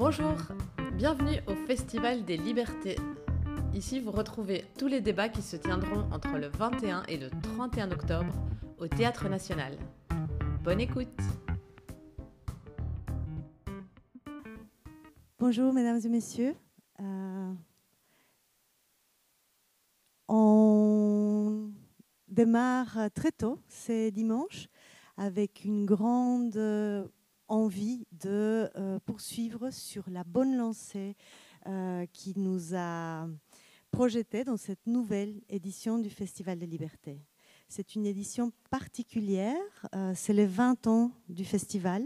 Bonjour, bienvenue au Festival des Libertés. Ici, vous retrouvez tous les débats qui se tiendront entre le 21 et le 31 octobre au Théâtre National. Bonne écoute Bonjour mesdames et messieurs. Euh, on démarre très tôt, c'est dimanche, avec une grande envie de euh, poursuivre sur la bonne lancée euh, qui nous a projeté dans cette nouvelle édition du Festival des libertés. C'est une édition particulière, euh, c'est les 20 ans du festival.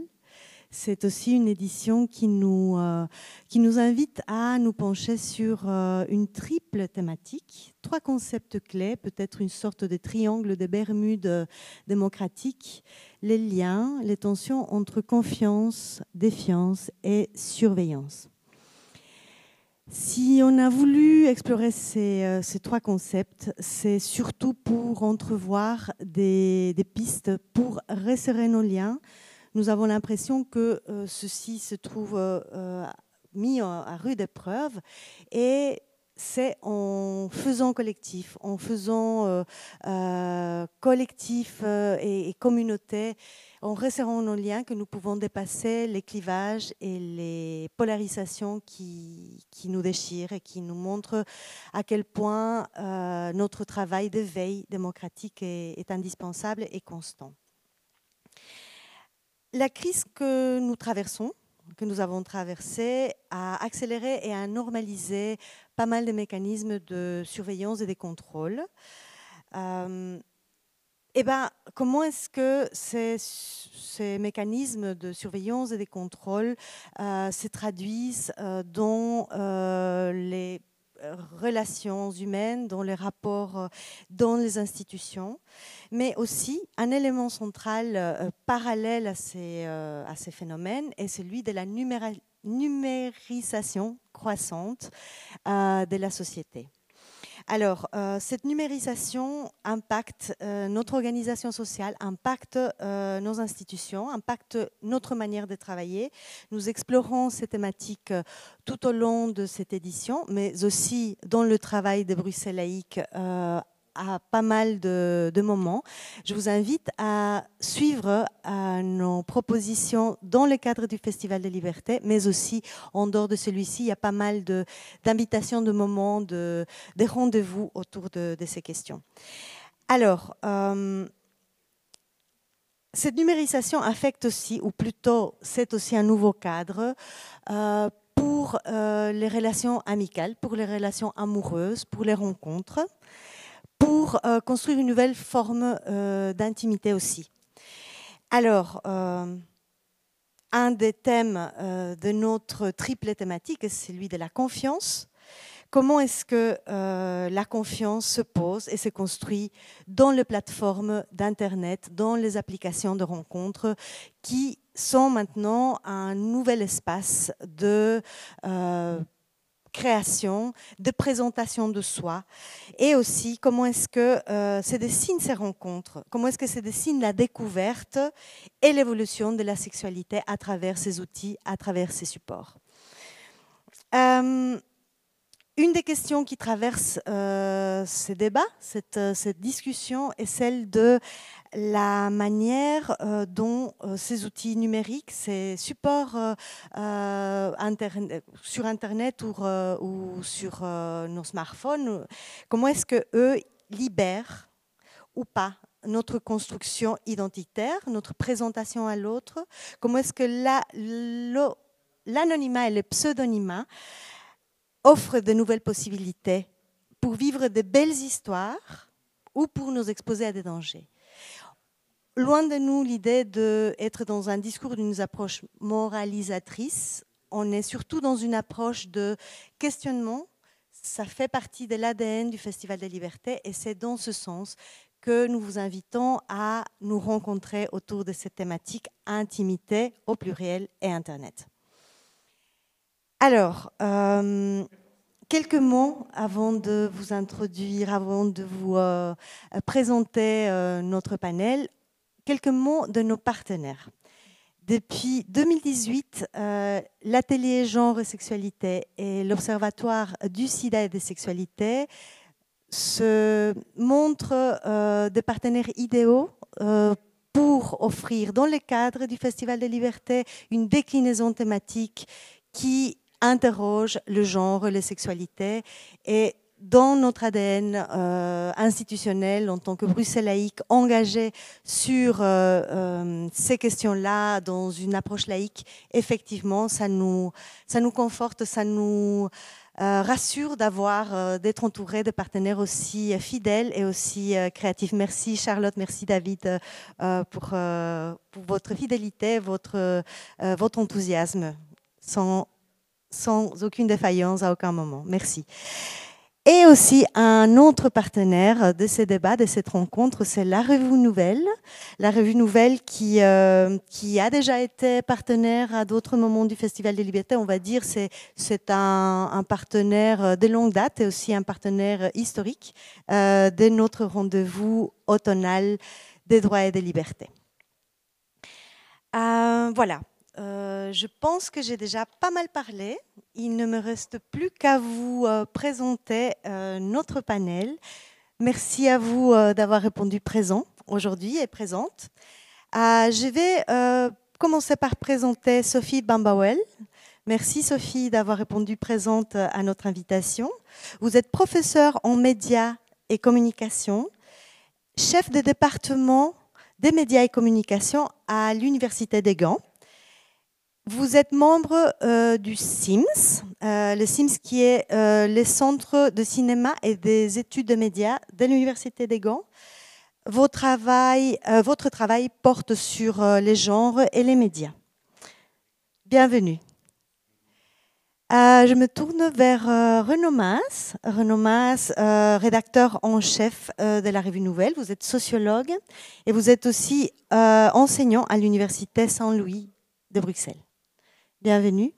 C'est aussi une édition qui nous, euh, qui nous invite à nous pencher sur euh, une triple thématique, trois concepts clés, peut-être une sorte de triangle de Bermude démocratique, les liens, les tensions entre confiance, défiance et surveillance. Si on a voulu explorer ces, euh, ces trois concepts, c'est surtout pour entrevoir des, des, pistes pour resserrer nos liens. Nous avons l'impression que euh, ceci se trouve euh, mis à, rude épreuve et c'est en faisant collectif, en faisant euh, euh, collectif euh, et, communauté, en resserrant nos liens que nous pouvons dépasser les clivages et les polarisations qui, nous déchirent et qui nous montrent à quel point euh, notre travail de veille démocratique est indispensable et constant. La crise que nous traversons, que nous avons traversé a accéléré et a normalisé pas mal de mécanismes de surveillance et de contrôle. Euh, et ben, comment est-ce que ces, mécanismes de surveillance et de contrôle euh, se traduisent euh, dans les relations humaines, dans les rapports euh, dans les institutions, mais aussi un élément central euh, parallèle euh, à ces, phénomènes est celui de la numérisation croissante de la société. Alors, euh, cette numérisation impacte euh, notre organisation sociale, impacte euh, nos institutions, impacte notre manière de travailler. Nous explorons ces thématiques tout au long de cette édition, mais aussi dans le travail de Bruxelles laïque à pas mal de, moments. Je vous invite à suivre à nos propositions dans le cadre du Festival de Liberté, mais aussi en dehors de celui-ci. Il y a pas mal d'invitations, de, moments, de, de rendez-vous autour de, ces questions. Alors, euh, cette numérisation affecte aussi, ou plutôt c'est aussi un nouveau cadre, euh, pour euh, les relations amicales, pour les relations amoureuses, pour les rencontres pour euh, construire une nouvelle forme euh, d'intimité aussi. Alors, euh, un des thèmes de notre triple thématique est celui de la confiance. Comment est-ce que la confiance se pose et se construit dans les plateformes d'Internet, dans les applications de rencontres qui sont maintenant un nouvel espace de création, de présentation de soi, et aussi comment est-ce que euh, se dessinent ces rencontres, comment est-ce que se dessine la découverte et l'évolution de la sexualité à travers ces outils, à travers ces supports. Euh, une des questions qui traverse euh, ces débats, cette, cette, discussion, est celle de la manière euh, dont euh, ces outils numériques, ces supports euh, sur Internet ou, euh, sur euh, nos smartphones, comment est-ce que eux libèrent ou pas notre construction identitaire, notre présentation à l'autre, comment est-ce que l'anonymat la, et le pseudonymat offre de nouvelles possibilités pour vivre de belles histoires ou pour nous exposer à des dangers. Loin de nous l'idée d'être dans un discours d'une approche moralisatrice, on est surtout dans une approche de questionnement. Ça fait partie de l'ADN du Festival des libertés et c'est dans ce sens que nous vous invitons à nous rencontrer autour de cette thématique intimité au pluriel et Internet. Alors, euh, quelques mots avant de vous introduire, avant de vous euh, présenter euh, notre panel, quelques mots de nos partenaires. Depuis 2018, euh, l'atelier genre et sexualité et l'observatoire du sida et des sexualités se montrent des partenaires idéaux pour offrir dans le cadre du Festival des libertés une déclinaison thématique qui interroge le genre, les sexualités. Et dans notre ADN euh, institutionnel en tant que Bruxelles laïque engagé sur euh, euh, ces questions-là dans une approche laïque, effectivement, ça nous, ça nous conforte, ça nous rassure d'avoir, d'être entouré de partenaires aussi fidèles et aussi créatifs. Merci Charlotte, merci David pour, votre fidélité, votre, votre enthousiasme, sans aucune défaillance à aucun moment. Merci. Et aussi un autre partenaire de ces débats, de cette rencontre, c'est la Revue Nouvelle. La Revue Nouvelle qui, euh, qui a déjà été partenaire à d'autres moments du Festival des Libertés. On va dire c'est c'est un, partenaire de longue date et aussi un partenaire historique euh, de notre rendez-vous automnal des droits et des libertés. Euh, voilà. Euh, je pense que j'ai déjà pas mal parlé. Il ne me reste plus qu'à vous euh, présenter euh, notre panel. Merci à vous d'avoir répondu présent aujourd'hui et présente. je vais commencer par présenter Sophie Bambawel. Merci Sophie d'avoir répondu présente à notre invitation. Vous êtes professeure en médias et communication, chef de département des médias et communication à l'Université des Gants. Vous êtes membre euh, du SIMS, euh, le SIMS qui est euh, le centre de cinéma et des études de médias de l'Université des Gants. Votre travail, porte sur les genres et les médias. Bienvenue. je me tourne vers Renaud Maas. Renaud rédacteur en chef de la Revue Nouvelle. Vous êtes sociologue et vous êtes aussi enseignant à l'Université Saint-Louis de Bruxelles. Bienvenue.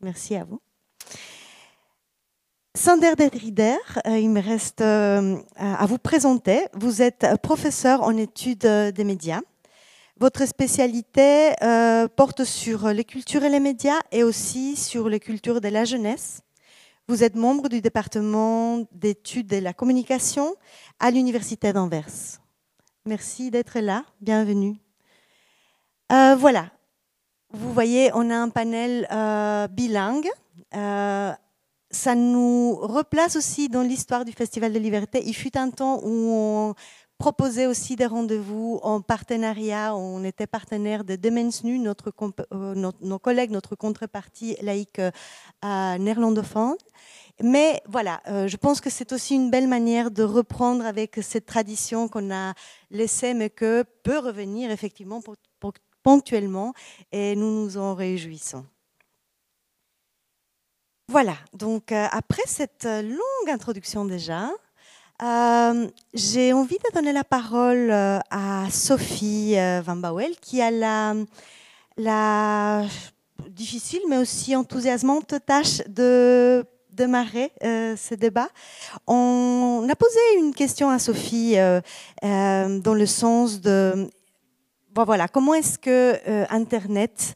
Merci à vous. Sander Rider, euh, il me reste euh, à vous présenter. Vous êtes professeur en études des médias. Votre spécialité euh, porte sur les cultures et les médias et aussi sur les cultures de la jeunesse. Vous êtes membre du département d'études de la communication à l'Université d'Anvers. Merci d'être là. Bienvenue. voilà, vous voyez, on a un panel euh, bilingue. Euh, ça nous replace aussi dans l'histoire du Festival de Liberté. Il fut un temps où on proposait aussi des rendez-vous en partenariat. On était partenaire de Demensnu, notre, euh, nos collègues, notre contrepartie laïque néerlandophone. Mais voilà, je pense que c'est aussi une belle manière de reprendre avec cette tradition qu'on a laissée, mais que peut revenir effectivement pour, pour ponctuellement et nous nous en réjouissons. Voilà, donc euh, après cette longue introduction déjà, euh, j'ai envie de donner la parole euh, à Sophie Van Bauel qui a la, la difficile mais aussi enthousiasmante tâche de démarrer ce débat. On a posé une question à Sophie dans le sens de voilà, comment est-ce que euh, Internet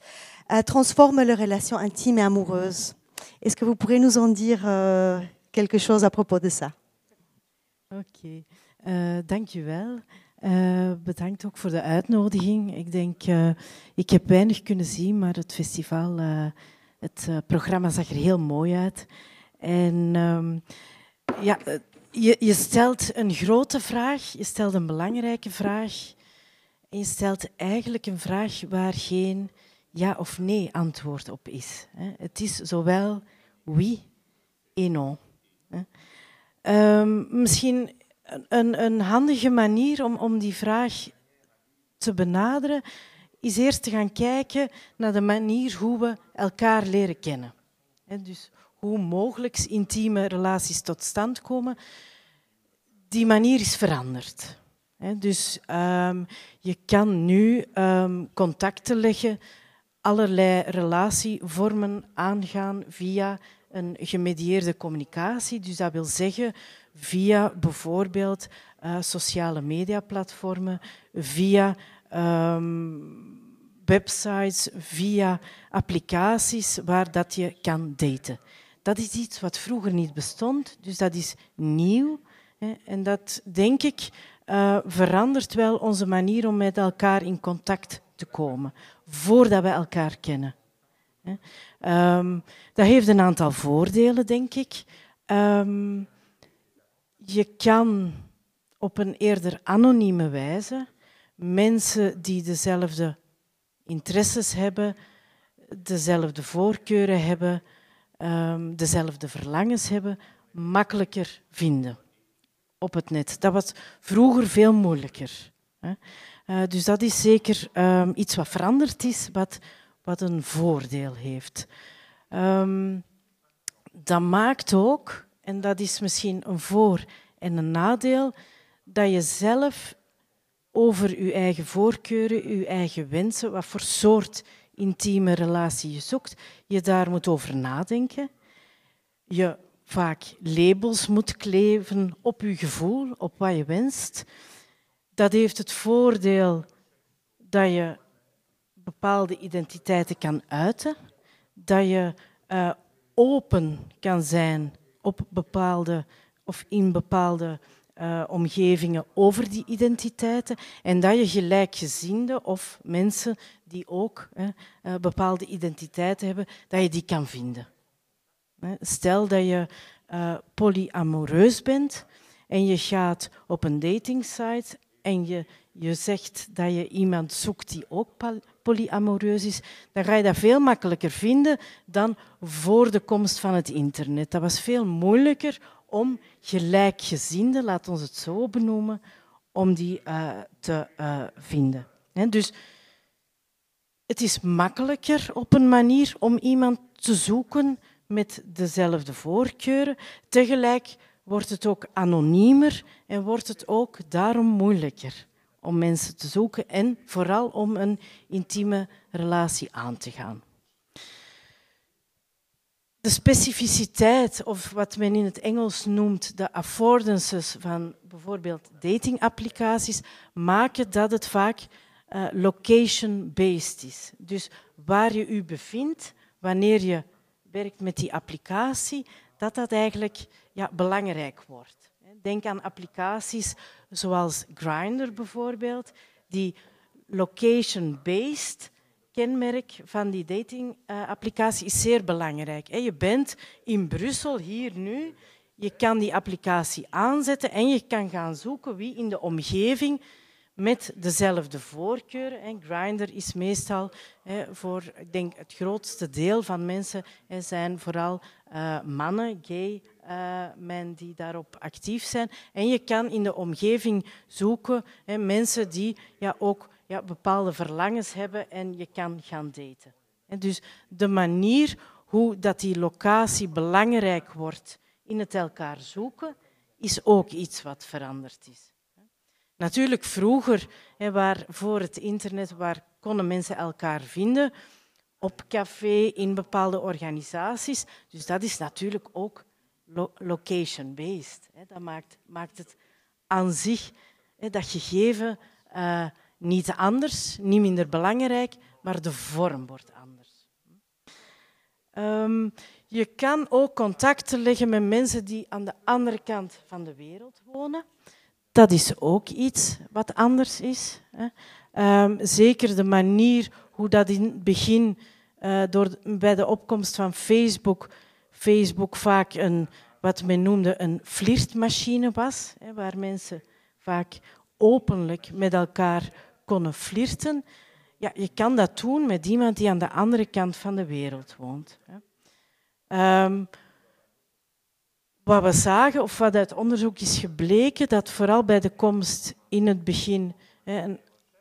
euh, transforme les relations intimes et amoureuses Est-ce que vous pourrez nous en dire euh, quelque chose à propos de ça Oké, okay. dankjewel. bedankt ook voor de uitnodiging. Ik denk, ik heb weinig kunnen zien, maar het festival, het programma zag er heel mooi uit. En ehm, ja, je, je stelt een grote vraag, je stelt een belangrijke vraag. En je stelt eigenlijk een vraag waar geen ja of nee antwoord op is. Het is zowel oui en non. Um, misschien een, een, handige manier om, om die vraag te benaderen is eerst te gaan kijken naar de manier hoe we elkaar leren kennen. Dus hoe mogelijk intieme relaties tot stand komen. Die manier is veranderd dus um, je kan nu um, contacten leggen, allerlei relatievormen aangaan via een gemedieerde communicatie. Dus dat wil zeggen via bijvoorbeeld uh, sociale mediaplatformen, via um, websites, via applicaties waar dat je kan daten. Dat is iets wat vroeger niet bestond, dus dat is nieuw. En dat, denk ik, uh, verandert wel onze manier om met elkaar in contact te komen, voordat we elkaar kennen. Um, dat heeft een aantal voordelen, denk ik. Um, je kan op een eerder anonieme wijze mensen die dezelfde interesses hebben, dezelfde voorkeuren hebben, um, dezelfde verlangens hebben, makkelijker vinden op het net. Dat was vroeger veel moeilijker. Uh, dus dat is zeker um, iets wat veranderd is, wat, wat een voordeel heeft. Um, dat maakt ook, en dat is misschien een voor- en een nadeel, dat je zelf over je eigen voorkeuren, je eigen wensen, wat voor soort intieme relatie je zoekt, je daar moet over nadenken. Je vaak labels moet kleven op je gevoel, op wat je wenst. Dat heeft het voordeel dat je bepaalde identiteiten kan uiten, dat je uh, open kan zijn op bepaalde of in bepaalde uh, omgevingen over die identiteiten en dat je gelijkgezinde of mensen die ook uh, bepaalde identiteiten hebben, dat je die kan vinden. Stel dat je uh, polyamoreus bent en je gaat op een datingsite en je, je zegt dat je iemand zoekt die ook polyamoreus is, dan ga je dat veel makkelijker vinden dan voor de komst van het internet. Dat was veel moeilijker om gelijkgezinden, laat ons het zo benoemen, om die uh, te uh, vinden. Dus het is makkelijker op een manier om iemand te zoeken met dezelfde voorkeuren. Tegelijk wordt het ook anoniemer en wordt het ook daarom moeilijker om mensen te zoeken en vooral om een intieme relatie aan te gaan. De specificiteit, of wat men in het Engels noemt de affordances van bijvoorbeeld datingapplicaties, maken dat het vaak uh, location-based is. Dus waar je u bevindt, wanneer je werkt met die applicatie, dat dat eigenlijk ja, belangrijk wordt. Denk aan applicaties zoals Grindr bijvoorbeeld, die location-based kenmerk van die datingapplicatie is zeer belangrijk. Je bent in Brussel hier nu, je kan die applicatie aanzetten en je kan gaan zoeken wie in de omgeving met dezelfde voorkeuren. En is meestal voor, ik denk, het grootste deel van mensen zijn vooral uh, mannen, gay uh, men die daarop actief zijn. En je kan in de omgeving zoeken hè, mensen die ja, ook ja, bepaalde verlangens hebben en je kan gaan daten. En dus de manier hoe dat die locatie belangrijk wordt in het elkaar zoeken, is ook iets wat veranderd is. Natuurlijk vroeger, hè, waar, voor het internet, waar konden mensen elkaar vinden? Op café, in bepaalde organisaties. Dus dat is natuurlijk ook location-based. Dat maakt, maakt het aan zich, dat gegeven, uh, niet anders, niet minder belangrijk, maar de vorm wordt anders. Um, je kan ook contacten leggen met mensen die aan de andere kant van de wereld wonen. Dat is ook iets wat anders is. Um, zeker de manier hoe dat in het begin, uh, door, bij de opkomst van Facebook, Facebook vaak een, wat men noemde een flirtmachine was, waar mensen vaak openlijk met elkaar konden flirten. Ja, je kan dat doen met iemand die aan de andere kant van de wereld woont. Um, wat we zagen, of wat uit onderzoek is gebleken, dat vooral bij de komst in het begin,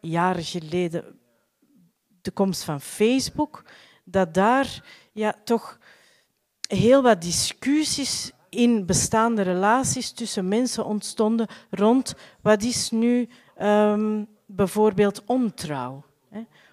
jaren geleden, de komst van Facebook, dat daar ja, toch heel wat discussies in bestaande relaties tussen mensen ontstonden rond wat is nu um, bijvoorbeeld ontrouw.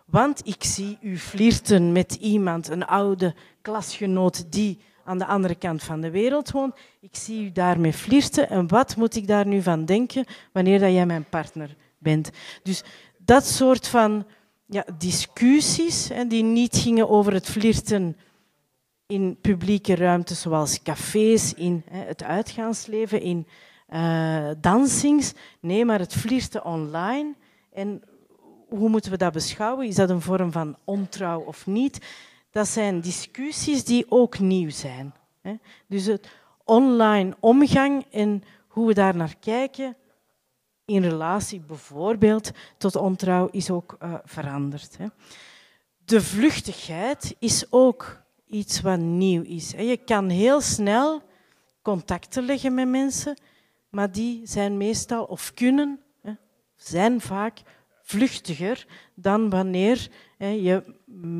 Want ik zie u flirten met iemand, een oude klasgenoot die aan de andere kant van de wereld woont. Ik zie u daarmee flirten en wat moet ik daar nu van denken wanneer dat jij mijn partner bent? Dus dat soort van ja, discussies hè, die niet gingen over het flirten in publieke ruimtes zoals cafés, in het uitgaansleven, in uh, dansings. Nee, maar het flirten online. En hoe moeten we dat beschouwen? Is dat een vorm van ontrouw of niet? Dat zijn discussies die ook nieuw zijn. Dus het online omgang en hoe we daar naar kijken in relatie bijvoorbeeld tot ontrouw is ook uh, veranderd. De vluchtigheid is ook iets wat nieuw is. Je kan heel snel contacten leggen met mensen, maar die zijn meestal of kunnen, zijn vaak vluchtiger dan wanneer je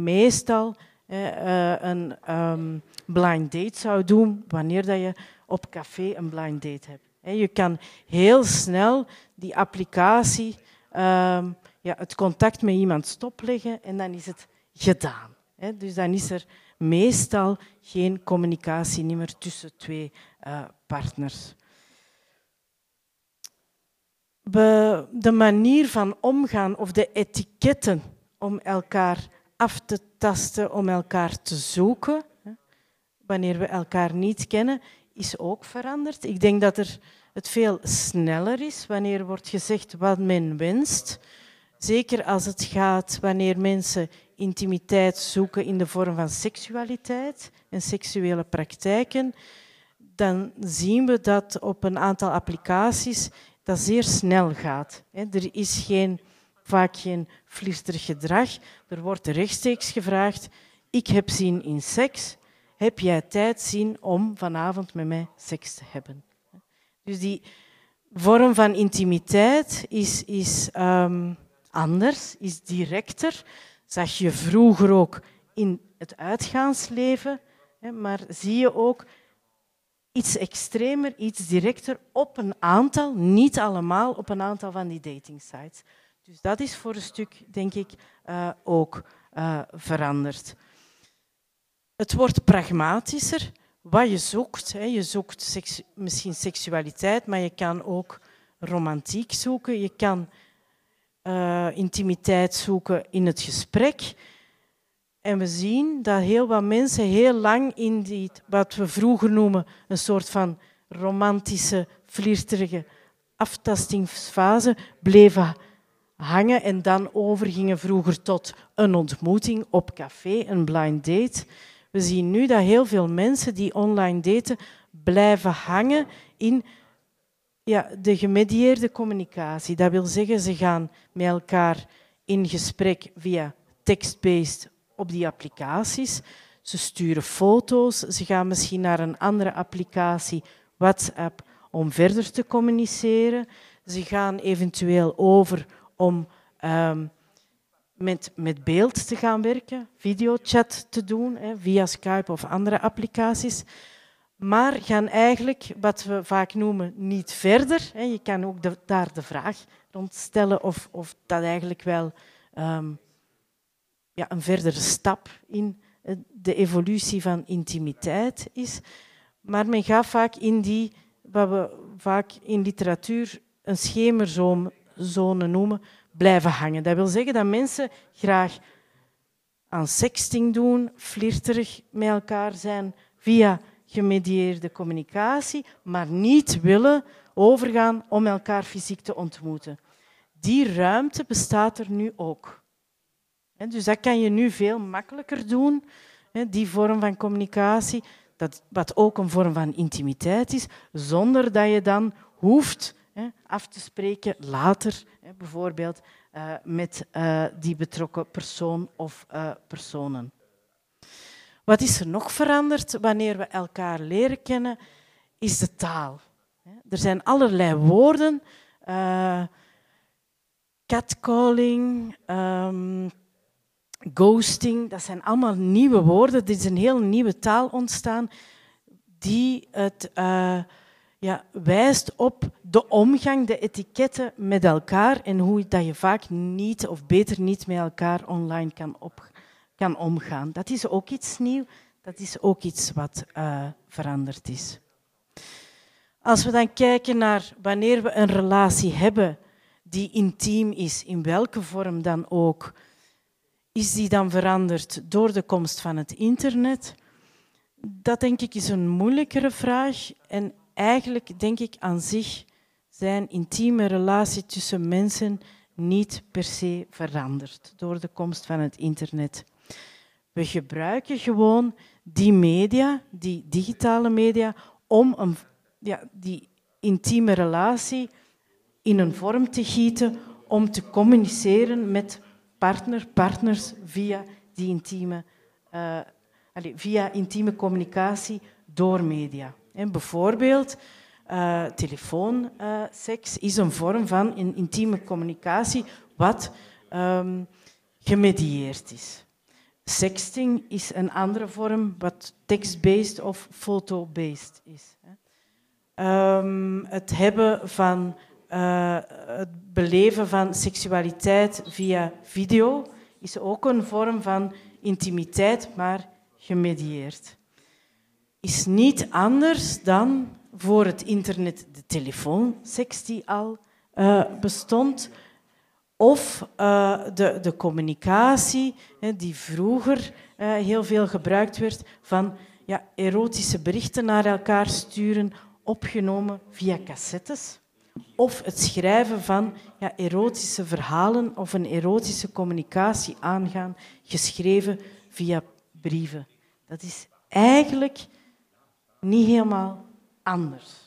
meestal eh, een um, blind date zou doen, wanneer dat je op café een blind date hebt. Je kan heel snel die applicatie, ehm, ja, het contact met iemand stopleggen en dan is het gedaan. Dus dan is er meestal geen communicatie meer tussen twee uh, partners. De manier van omgaan of de etiketten om elkaar af te tasten, om elkaar te zoeken, wanneer we elkaar niet kennen, is ook veranderd. Ik denk dat er het veel sneller is wanneer wordt gezegd wat men wenst. Zeker als het gaat wanneer mensen intimiteit zoeken in de vorm van seksualiteit en seksuele praktijken, dan zien we dat op een aantal applicaties dat zeer snel gaat. Er is geen, vaak geen flirterig gedrag. Er wordt rechtstreeks gevraagd, ik heb zin in seks, heb jij tijd zien om vanavond met mij seks te hebben? Dus die vorm van intimiteit is, is um, anders, is directer. Zag je vroeger ook in het uitgaansleven, maar zie je ook iets extremer, iets directer op een aantal, niet allemaal, op een aantal van die datingsites. Dus dat is voor een stuk, denk ik, uh, ook uh, veranderd. Het wordt pragmatischer. Wat je zoekt, hè. je zoekt misschien seksualiteit, maar je kan ook romantiek zoeken. Je kan uh, intimiteit zoeken in het gesprek. En we zien dat heel wat mensen heel lang in die, wat we vroeger noemen, een soort van romantische, flirterige aftastingsfase bleven hangen en dan overgingen vroeger tot een ontmoeting op café, een blind date. We zien nu dat heel veel mensen die online daten blijven hangen in ja, de gemedieerde communicatie. Dat wil zeggen, ze gaan met elkaar in gesprek via text-based op die applicaties. Ze sturen foto's, ze gaan misschien naar een andere applicatie, WhatsApp, om verder te communiceren. Ze gaan eventueel over om um, met, met beeld te gaan werken, videochat te doen hè, via Skype of andere applicaties. Maar gaan eigenlijk, wat we vaak noemen, niet verder. Hè. Je kan ook de, daar de vraag rond stellen of, of dat eigenlijk wel um, ja, een verdere stap in de evolutie van intimiteit is. Maar men gaat vaak in die, wat we vaak in literatuur een schemerzone noemen, blijven hangen. Dat wil zeggen dat mensen graag aan sexting doen, flirterig met elkaar zijn via gemedieerde communicatie, maar niet willen overgaan om elkaar fysiek te ontmoeten. Die ruimte bestaat er nu ook. Dus dat kan je nu veel makkelijker doen, die vorm van communicatie, dat, wat ook een vorm van intimiteit is, zonder dat je dan hoeft af te spreken later, bijvoorbeeld uh, met uh, die betrokken persoon of uh, personen. Wat is er nog veranderd wanneer we elkaar leren kennen, is de taal. Er zijn allerlei woorden. catcalling, um, ghosting, dat zijn allemaal nieuwe woorden. Er is een heel nieuwe taal ontstaan die het ja, wijst op de omgang, de etiketten met elkaar en hoe dat je vaak niet of beter niet met elkaar online kan, kan omgaan. Dat is ook iets nieuws, dat is ook iets wat uh, veranderd is. Als we dan kijken naar wanneer we een relatie hebben die intiem is, in welke vorm dan ook, is die dan veranderd door de komst van het internet? Dat denk ik is een moeilijkere vraag. En eigenlijk denk ik aan zich zijn intieme relatie tussen mensen niet per se veranderd door de komst van het internet. We gebruiken gewoon die media, die digitale media, om een, ja, die intieme relatie in een vorm te gieten om te communiceren met partner, partners via die intieme, uh, allez, via intieme communicatie door media. En bijvoorbeeld uh, telefoonseks is een vorm van een intieme communicatie wat um, gemedieerd is. Sexting is een andere vorm wat text-based of foto-based is. Um, het hebben van uh, het beleven van seksualiteit via video is ook een vorm van intimiteit, maar gemedieerd. Is niet anders dan voor het internet de telefoonseks die al uh, bestond, of uh, de, de communicatie hè, die vroeger uh, heel veel gebruikt werd van ja, erotische berichten naar elkaar sturen, opgenomen via cassettes. Of het schrijven van ja, erotische verhalen of een erotische communicatie aangaan, geschreven via brieven. Dat is eigenlijk niet helemaal anders.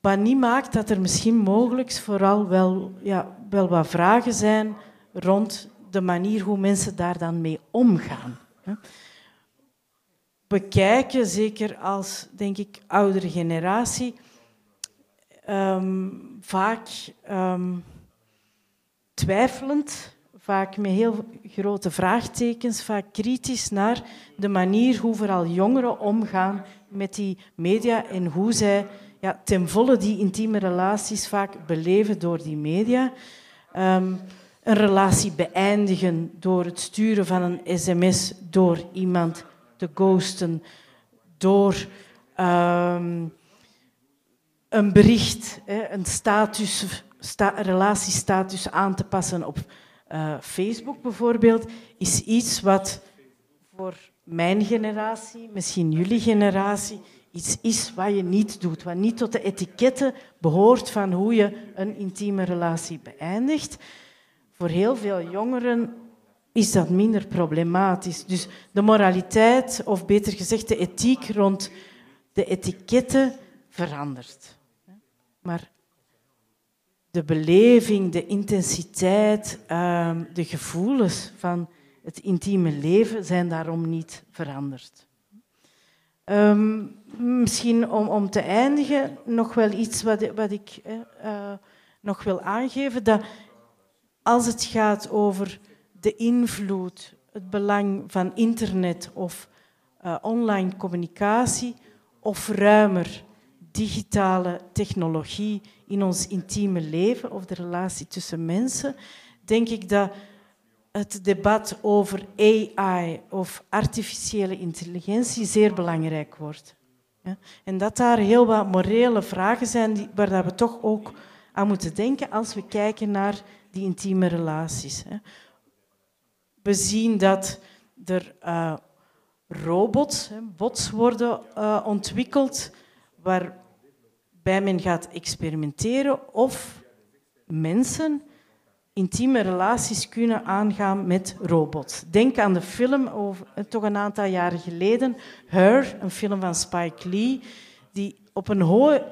Wat niet maakt dat er misschien mogelijk vooral wel, ja, wel wat vragen zijn rond de manier hoe mensen daar dan mee omgaan. We kijken, zeker als, denk ik, oudere generatie, um, vaak um, twijfelend, vaak met heel grote vraagtekens, vaak kritisch naar de manier hoe vooral jongeren omgaan met die media en hoe zij ja, ten volle die intieme relaties vaak beleven door die media. Um, een relatie beëindigen door het sturen van een sms door iemand te ghosten, door um, een bericht, een status, sta, relatiestatus aan te passen op uh, Facebook bijvoorbeeld, is iets wat voor mijn generatie, misschien jullie generatie, iets is wat je niet doet, wat niet tot de etiketten behoort van hoe je een intieme relatie beëindigt. Voor heel veel jongeren is dat minder problematisch. Dus de moraliteit, of beter gezegd de ethiek rond de etiketten verandert. Maar de beleving, de intensiteit, ehm, de gevoelens van het intieme leven zijn daarom niet veranderd. Um, misschien om, om te eindigen nog wel iets wat, wat ik uh, nog wil aangeven. Dat als het gaat over de invloed, het belang van internet of uh, online communicatie, of ruimer digitale technologie in ons intieme leven of de relatie tussen mensen, denk ik dat het debat over AI of artificiële intelligentie zeer belangrijk wordt. En dat daar heel wat morele vragen zijn waar we toch ook aan moeten denken als we kijken naar die intieme relaties. We zien dat er uh, robots, bots worden uh, ontwikkeld waarbij men gaat experimenteren of mensen intieme relaties kunnen aangaan met robots. Denk aan de film, over, eh, toch een aantal jaren geleden, Her, een film van Spike Lee, die op een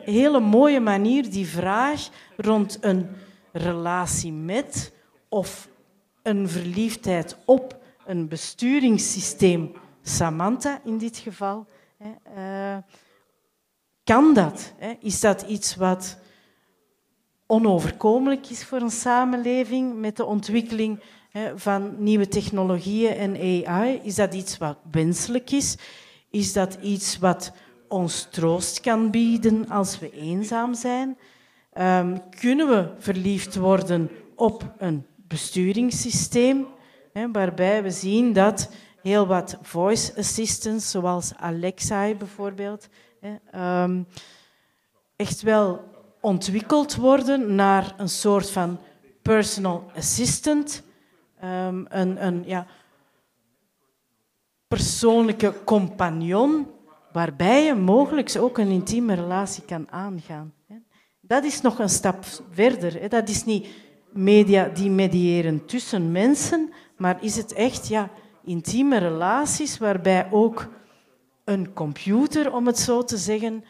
hele mooie manier die vraag rond een relatie met of een verliefdheid op een besturingssysteem, Samantha in dit geval, uh, kan dat? Is dat iets wat onoverkomelijk is voor een samenleving met de ontwikkeling van nieuwe technologieën en AI? Is dat iets wat wenselijk is? Is dat iets wat ons troost kan bieden als we eenzaam zijn? Um, kunnen we verliefd worden op een besturingssysteem, hè, waarbij we zien dat heel wat voice assistants, zoals Alexa bijvoorbeeld, um, echt wel ontwikkeld worden naar een soort van personal assistant, ehm, een, een ja, persoonlijke compagnon, waarbij je mogelijk ook een intieme relatie kan aangaan. Dat is nog een stap verder. Dat is niet media die mediëren tussen mensen, maar is het echt ja, intieme relaties waarbij ook een computer, om het zo te zeggen,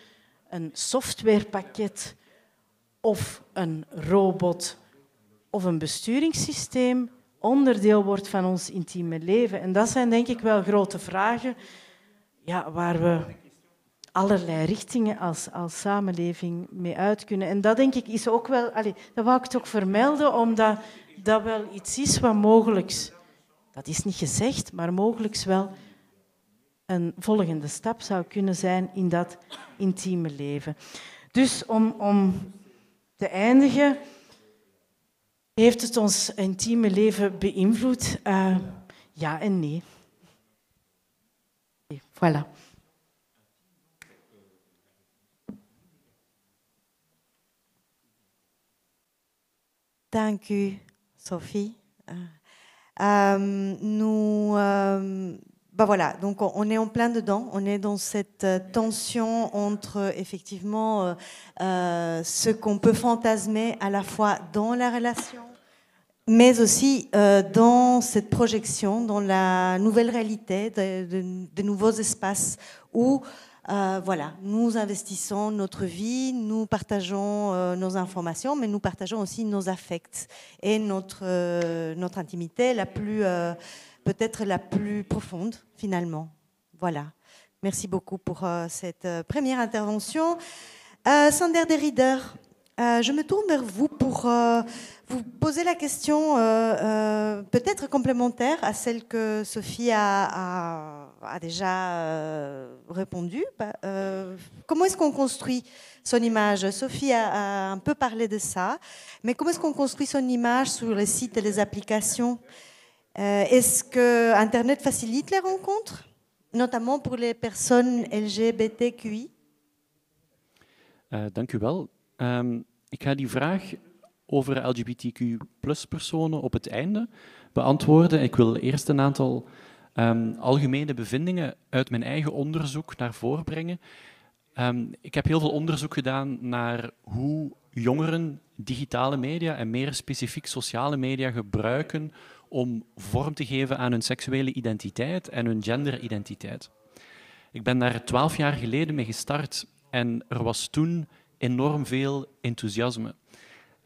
een softwarepakket of een robot of een besturingssysteem onderdeel wordt van ons intieme leven. En dat zijn denk ik wel grote vragen ja, waar we allerlei richtingen als, als samenleving mee uit kunnen. En dat denk ik is ook wel, dat wou ik toch vermelden, omdat dat wel iets is wat mogelijk, dat is niet gezegd, maar mogelijk wel een volgende stap zou kunnen zijn in dat intieme leven. Dus om, om te eindigen, heeft het ons intieme leven beïnvloed? Uh, ja en nee. Voilà. Dank u, Sophie. Euh, nous, euh, bah voilà, donc on est en plein dedans, on est dans cette euh, tension entre effectivement euh, euh, ce qu'on peut fantasmer à la fois dans la relation, mais aussi dans cette projection, dans la nouvelle réalité, de, nouveaux espaces où voilà, nous investissons notre vie, nous partageons nos informations, mais nous partageons aussi nos affects et notre, notre intimité la plus peut-être la plus profonde finalement. Voilà. Merci beaucoup pour euh, cette euh, première intervention. Euh, Sander Derrider, je me tourne vers vous pour vous poser la question peut-être complémentaire à celle que Sophie a, déjà répondu. Bah, comment est-ce qu'on construit son image? Sophie a, un peu parlé de ça, mais comment est-ce qu'on construit son image sur les sites et les applications? Euh, est-ce que Internet facilite les rencontres, notamment pour les personnes LGBTQI? Uh, dank u wel. Um, ik ga die vraag over LGBTQ personen op het einde beantwoorden. Ik wil eerst een aantal um, algemene bevindingen uit mijn eigen onderzoek naar voren brengen. Um, ik heb heel veel onderzoek gedaan naar hoe jongeren digitale media en meer specifiek sociale media gebruiken om vorm te geven aan hun seksuele identiteit en hun genderidentiteit. Ik ben daar twaalf jaar geleden mee gestart en er was toen enorm veel enthousiasme.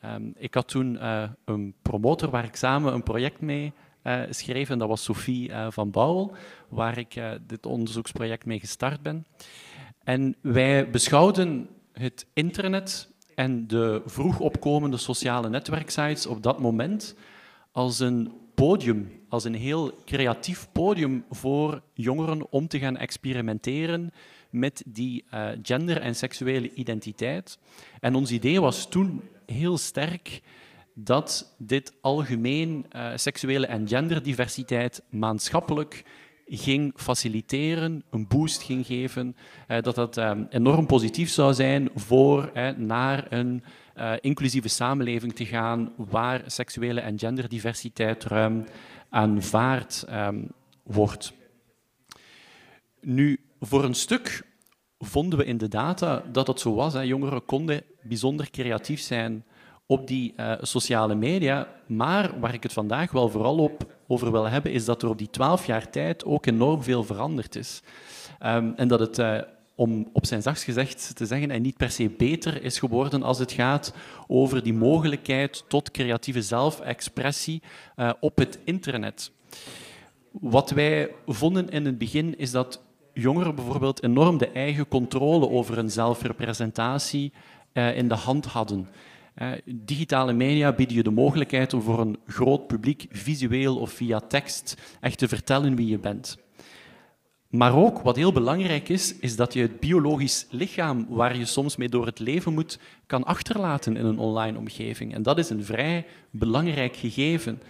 Um, ik had toen uh, een promotor waar ik samen een project mee uh, schreef, en dat was Sophie uh, van Bouwel, waar ik dit onderzoeksproject mee gestart ben. En wij beschouwden het internet en de vroeg opkomende sociale netwerksites op dat moment als een podium, als een heel creatief podium voor jongeren om te gaan experimenteren met die uh, gender- en seksuele identiteit. En ons idee was toen heel sterk dat dit algemeen uh, seksuele en genderdiversiteit maatschappelijk ging faciliteren, een boost ging geven, uh, dat dat enorm positief zou zijn voor naar een uh, inclusieve samenleving te gaan waar seksuele en genderdiversiteit ruim aanvaard um, wordt. Nu, voor een stuk vonden we in de data dat het zo was. Hè. Jongeren konden bijzonder creatief zijn op die uh, sociale media. Maar waar ik het vandaag wel vooral op over wil hebben, is dat er op die twaalf jaar tijd ook enorm veel veranderd is. Um, en dat het uh, om op zijn zachtst gezegd te zeggen, en niet per se beter is geworden als het gaat over die mogelijkheid tot creatieve zelfexpressie uh, op het internet. Wat wij vonden in het begin is dat jongeren bijvoorbeeld enorm de eigen controle over hun zelfrepresentatie uh, in de hand hadden. Uh, digitale media bieden je de mogelijkheid om voor een groot publiek visueel of via tekst echt te vertellen wie je bent. Maar ook, wat heel belangrijk is, is dat je het biologisch lichaam, waar je soms mee door het leven moet, kan achterlaten in een online omgeving. En dat is een vrij belangrijk gegeven.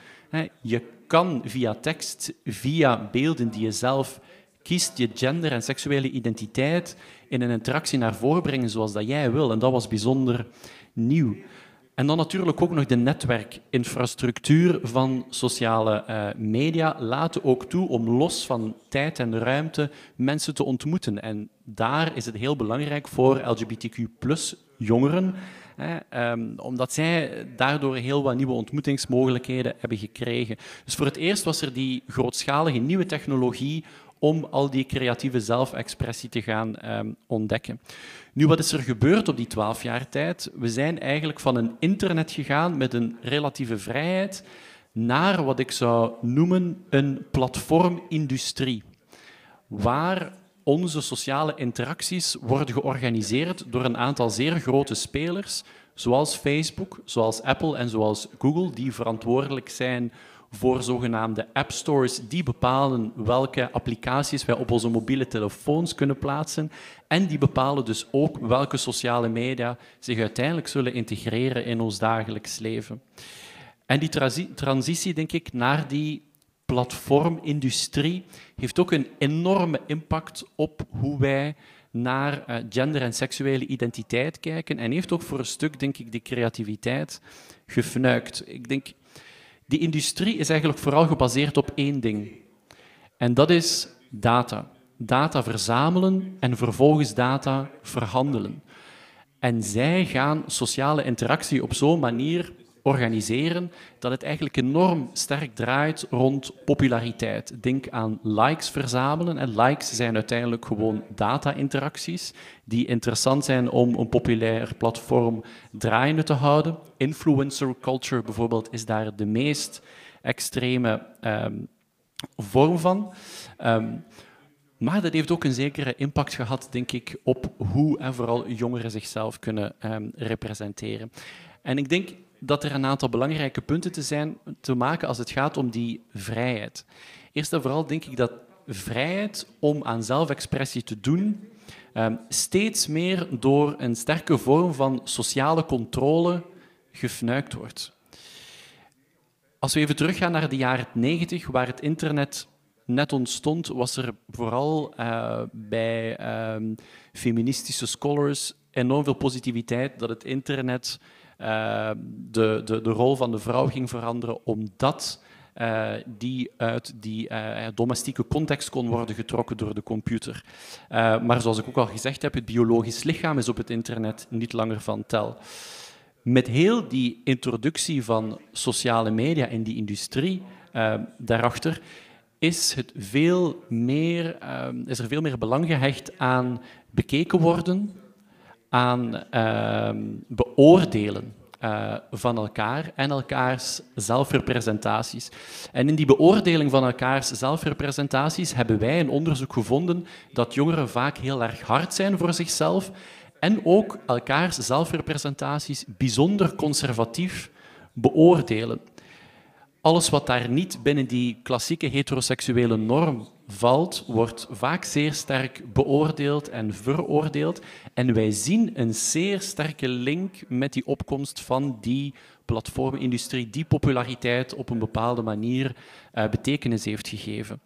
Je kan via tekst, via beelden die je zelf kiest, je gender en seksuele identiteit in een interactie naar voren brengen zoals dat jij wil. En dat was bijzonder nieuw. En dan natuurlijk ook nog de netwerkinfrastructuur van sociale uh, media laten ook toe om los van tijd en ruimte mensen te ontmoeten. En daar is het heel belangrijk voor LGBTQ jongeren, hè, um, omdat zij daardoor heel wat nieuwe ontmoetingsmogelijkheden hebben gekregen. Dus voor het eerst was er die grootschalige nieuwe technologie om al die creatieve zelfexpressie te gaan um, ontdekken. Nu, wat is er gebeurd op die twaalf jaar tijd? We zijn eigenlijk van een internet gegaan met een relatieve vrijheid naar wat ik zou noemen een platformindustrie, waar onze sociale interacties worden georganiseerd door een aantal zeer grote spelers, zoals Facebook, zoals Apple en zoals Google, die verantwoordelijk zijn voor zogenaamde app stores die bepalen welke applicaties wij op onze mobiele telefoons kunnen plaatsen. En die bepalen dus ook welke sociale media zich uiteindelijk zullen integreren in ons dagelijks leven. En die transitie, denk ik, naar die platformindustrie heeft ook een enorme impact op hoe wij naar eh, gender en seksuele identiteit kijken en heeft ook voor een stuk, denk ik, die creativiteit gefnuikt. Ik denk, die industrie is eigenlijk vooral gebaseerd op één ding. En dat is data. Data verzamelen en vervolgens data verhandelen. En zij gaan sociale interactie op zo'n manier organiseren dat het eigenlijk enorm sterk draait rond populariteit. Denk aan likes verzamelen. En likes zijn uiteindelijk gewoon data-interacties die interessant zijn om een populair platform draaiende te houden. Influencer culture bijvoorbeeld is daar de meest extreme um, vorm van. Um, maar dat heeft ook een zekere impact gehad, denk ik, op hoe en vooral jongeren zichzelf kunnen um, representeren. En ik denk dat er een aantal belangrijke punten te, zijn, te maken als het gaat om die vrijheid. Eerst en vooral denk ik dat vrijheid om aan zelfexpressie te doen um, steeds meer door een sterke vorm van sociale controle gefnuikt wordt. Als we even teruggaan naar de jaren 90, waar het internet net ontstond, was er vooral uh, bij um, feministische scholars enorm veel positiviteit dat het internet de, de, de rol van de vrouw ging veranderen, omdat uh, die uit die uh, domestieke context kon worden getrokken door de computer. Maar zoals ik ook al gezegd heb, het biologisch lichaam is op het internet niet langer van tel. Met heel die introductie van sociale media in die industrie daarachter, is, het veel meer, is er veel meer belang gehecht aan bekeken worden, aan uh, beoordelen uh, van elkaar en elkaars zelfrepresentaties. En in die beoordeling van elkaars zelfrepresentaties hebben wij een onderzoek gevonden dat jongeren vaak heel erg hard zijn voor zichzelf en ook elkaars zelfrepresentaties bijzonder conservatief beoordelen. Alles wat daar niet binnen die klassieke heteroseksuele norm valt, wordt vaak zeer sterk beoordeeld en veroordeeld. En wij zien een zeer sterke link met die opkomst van die platformindustrie, die populariteit op een bepaalde manier uh, betekenis heeft gegeven.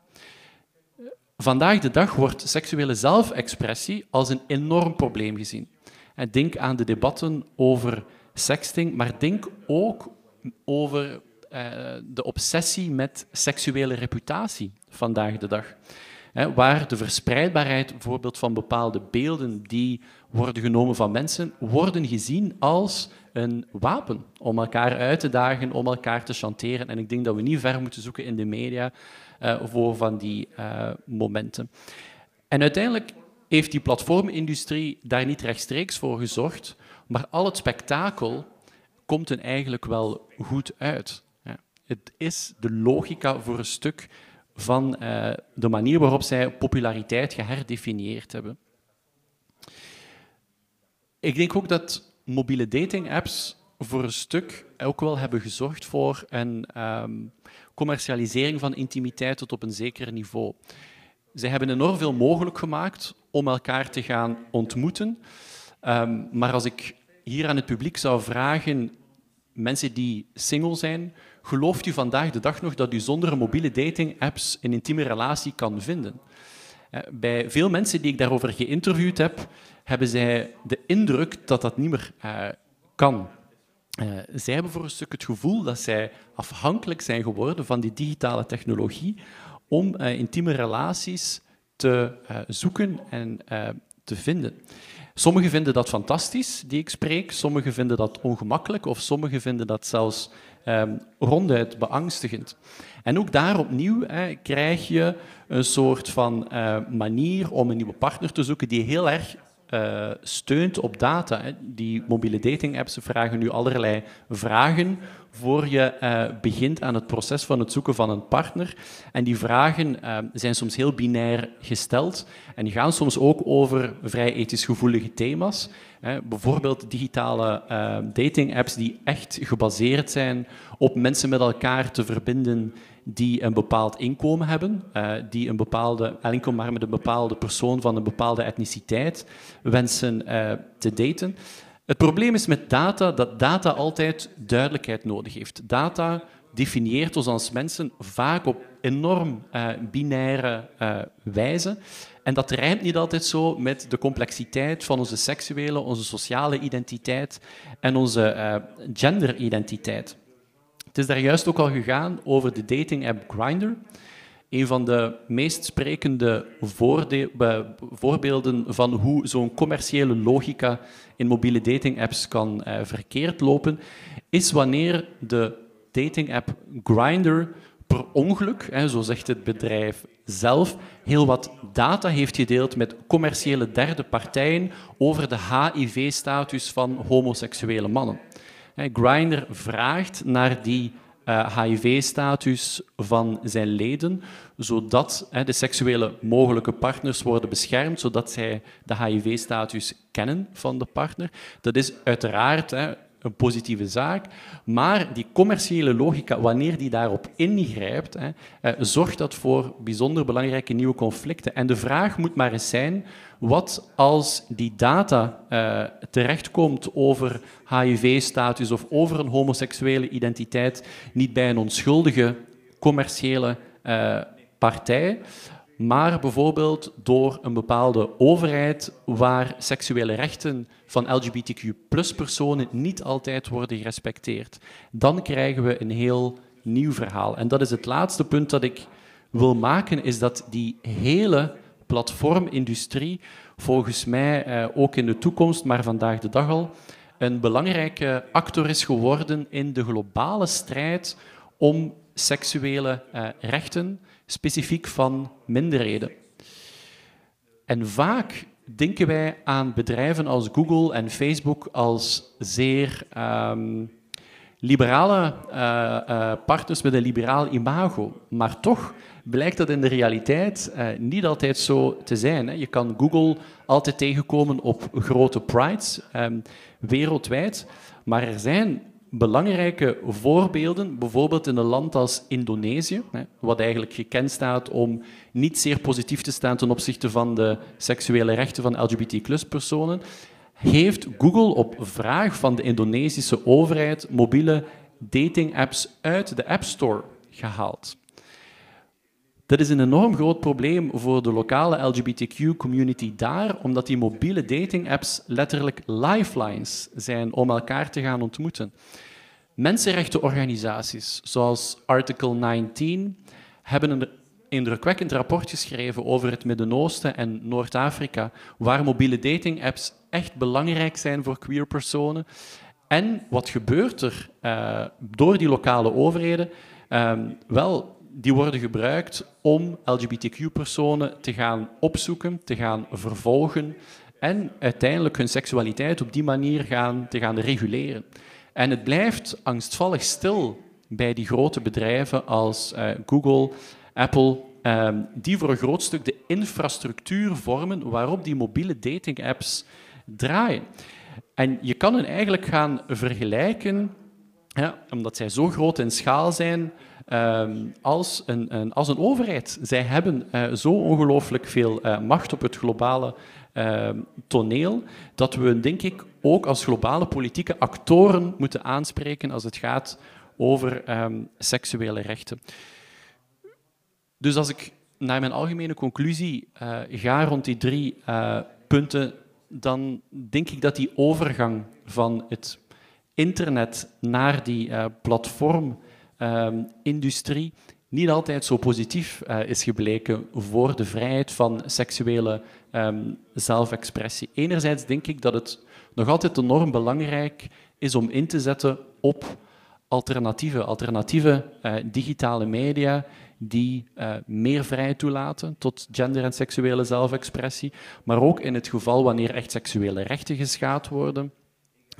Vandaag de dag wordt seksuele zelfexpressie als een enorm probleem gezien. En denk aan de debatten over sexting, maar denk ook over de obsessie met seksuele reputatie vandaag de dag. waar de verspreidbaarheid bijvoorbeeld van bepaalde beelden die worden genomen van mensen, worden gezien als een wapen om elkaar uit te dagen, om elkaar te chanteren. En ik denk dat we niet ver moeten zoeken in de media uh, voor van die uh, momenten. En uiteindelijk heeft die platformindustrie daar niet rechtstreeks voor gezorgd, maar al het spektakel komt er eigenlijk wel goed uit. Het is de logica voor een stuk van uh, de manier waarop zij populariteit geherdefinieerd hebben. Ik denk ook dat mobiele dating-apps voor een stuk ook wel hebben gezorgd voor een um, commercialisering van intimiteit tot op een zeker niveau. Zij hebben enorm veel mogelijk gemaakt om elkaar te gaan ontmoeten. Um, maar als ik hier aan het publiek zou vragen, mensen die single zijn, gelooft u vandaag de dag nog dat u zonder mobiele dating-apps een intieme relatie kan vinden? Eh, bij veel mensen die ik daarover geïnterviewd heb, hebben zij de indruk dat dat niet meer uh, kan. uh, zij hebben voor een stuk het gevoel dat zij afhankelijk zijn geworden van die digitale technologie om intieme relaties te zoeken en te vinden. Sommigen vinden dat fantastisch, die ik spreek. Sommigen vinden dat ongemakkelijk of sommigen vinden dat zelfs um, ronduit beangstigend. En ook daar opnieuw hè, krijg je een soort van uh, manier om een nieuwe partner te zoeken die heel erg uh, steunt op data. Die mobiele dating apps vragen nu allerlei vragen voor je uh, begint aan het proces van het zoeken van een partner. En die vragen uh, zijn soms heel binair gesteld en gaan soms ook over vrij ethisch gevoelige thema's. Bijvoorbeeld digitale dating apps die echt gebaseerd zijn op mensen met elkaar te verbinden die een bepaald inkomen hebben, uh, die een bepaalde, enkel maar met een bepaalde persoon van een bepaalde etniciteit wensen uh, te daten. Het probleem is met data dat data altijd duidelijkheid nodig heeft. Data definieert ons als mensen vaak op enorm binaire wijze. En dat rijmt niet altijd zo met de complexiteit van onze seksuele, onze sociale identiteit en onze genderidentiteit. Het is daar juist ook al gegaan over de dating-app Grindr. Een van de meest sprekende voorbeelden van hoe zo'n commerciële logica in mobiele dating-apps kan uh, verkeerd lopen, is wanneer de dating-app Grindr per ongeluk, hè, zo zegt het bedrijf zelf, heel wat data heeft gedeeld met commerciële derde partijen over de HIV-status van homoseksuele mannen. Grindr vraagt naar die HIV-status eh, van zijn leden, zodat de seksuele mogelijke partners worden beschermd, zodat zij de HIV-status kennen van de partner. Dat is uiteraard een positieve zaak. Maar die commerciële logica, wanneer die daarop ingrijpt, hè, eh, zorgt dat voor bijzonder belangrijke nieuwe conflicten. En de vraag moet maar eens zijn, wat als die data uh, terechtkomt over HIV-status of over een homoseksuele identiteit niet bij een onschuldige commerciële uh, partij, maar bijvoorbeeld door een bepaalde overheid waar seksuele rechten van LGBTQ-personen niet altijd worden gerespecteerd. Dan krijgen we een heel nieuw verhaal. En dat is het laatste punt dat ik wil maken, is dat die hele platformindustrie volgens mij eh, ook in de toekomst, maar vandaag de dag al, een belangrijke actor is geworden in de globale strijd om seksuele uh, rechten, specifiek van minderheden. En vaak denken wij aan bedrijven als Google en Facebook als zeer um, liberale uh, partners met een liberaal imago. Maar toch blijkt dat in de realiteit uh, niet altijd zo te zijn. Hè. Je kan Google altijd tegenkomen op grote prides um, wereldwijd, maar er zijn belangrijke voorbeelden, bijvoorbeeld in een land als Indonesië, wat eigenlijk gekend staat om niet zeer positief te staan ten opzichte van de seksuele rechten van LGBTQ-personen, heeft Google op vraag van de Indonesische overheid mobiele dating-apps uit de App Store gehaald. Dat is een enorm groot probleem voor de lokale LGBTQ-community daar, omdat die mobiele dating-apps letterlijk lifelines zijn om elkaar te gaan ontmoeten. Mensenrechtenorganisaties zoals Article 19 hebben een indrukwekkend rapport geschreven over het Midden-Oosten en Noord-Afrika, waar mobiele dating-apps echt belangrijk zijn voor queer personen. En wat gebeurt er uh, door die lokale overheden? Uh, wel, die worden gebruikt om LGBTQ-personen te gaan opzoeken, te gaan vervolgen en uiteindelijk hun seksualiteit op die manier gaan, te gaan reguleren. En het blijft angstvallig stil bij die grote bedrijven als uh, Google, Apple, um, die voor een groot stuk de infrastructuur vormen waarop die mobiele dating-apps draaien. En je kan hen eigenlijk gaan vergelijken, ja, omdat zij zo groot in schaal zijn, um, als, een, als een overheid. Zij hebben uh, zo ongelooflijk veel uh, macht op het globale uh, toneel, dat we, denk ik, ook als globale politieke actoren moeten aanspreken als het gaat over um, seksuele rechten. Dus als ik naar mijn algemene conclusie uh, ga rond die drie uh, punten, dan denk ik dat die overgang van het internet naar die uh, platformindustrie niet altijd zo positief is gebleken voor de vrijheid van seksuele um, zelfexpressie. Enerzijds denk ik dat het nog altijd enorm belangrijk is om in te zetten op alternatieve, uh, digitale media die uh, meer vrijheid toelaten tot gender- en seksuele zelfexpressie, maar ook in het geval wanneer echt seksuele rechten geschaad worden,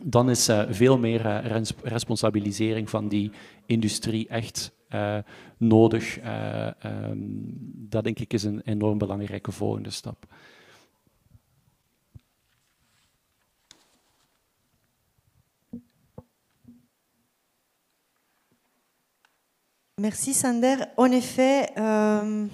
dan is uh, veel meer responsabilisering van die industrie echt nodig. Um, dat denk ik is een enorm belangrijke volgende stap. Merci Sander. En effet, euh,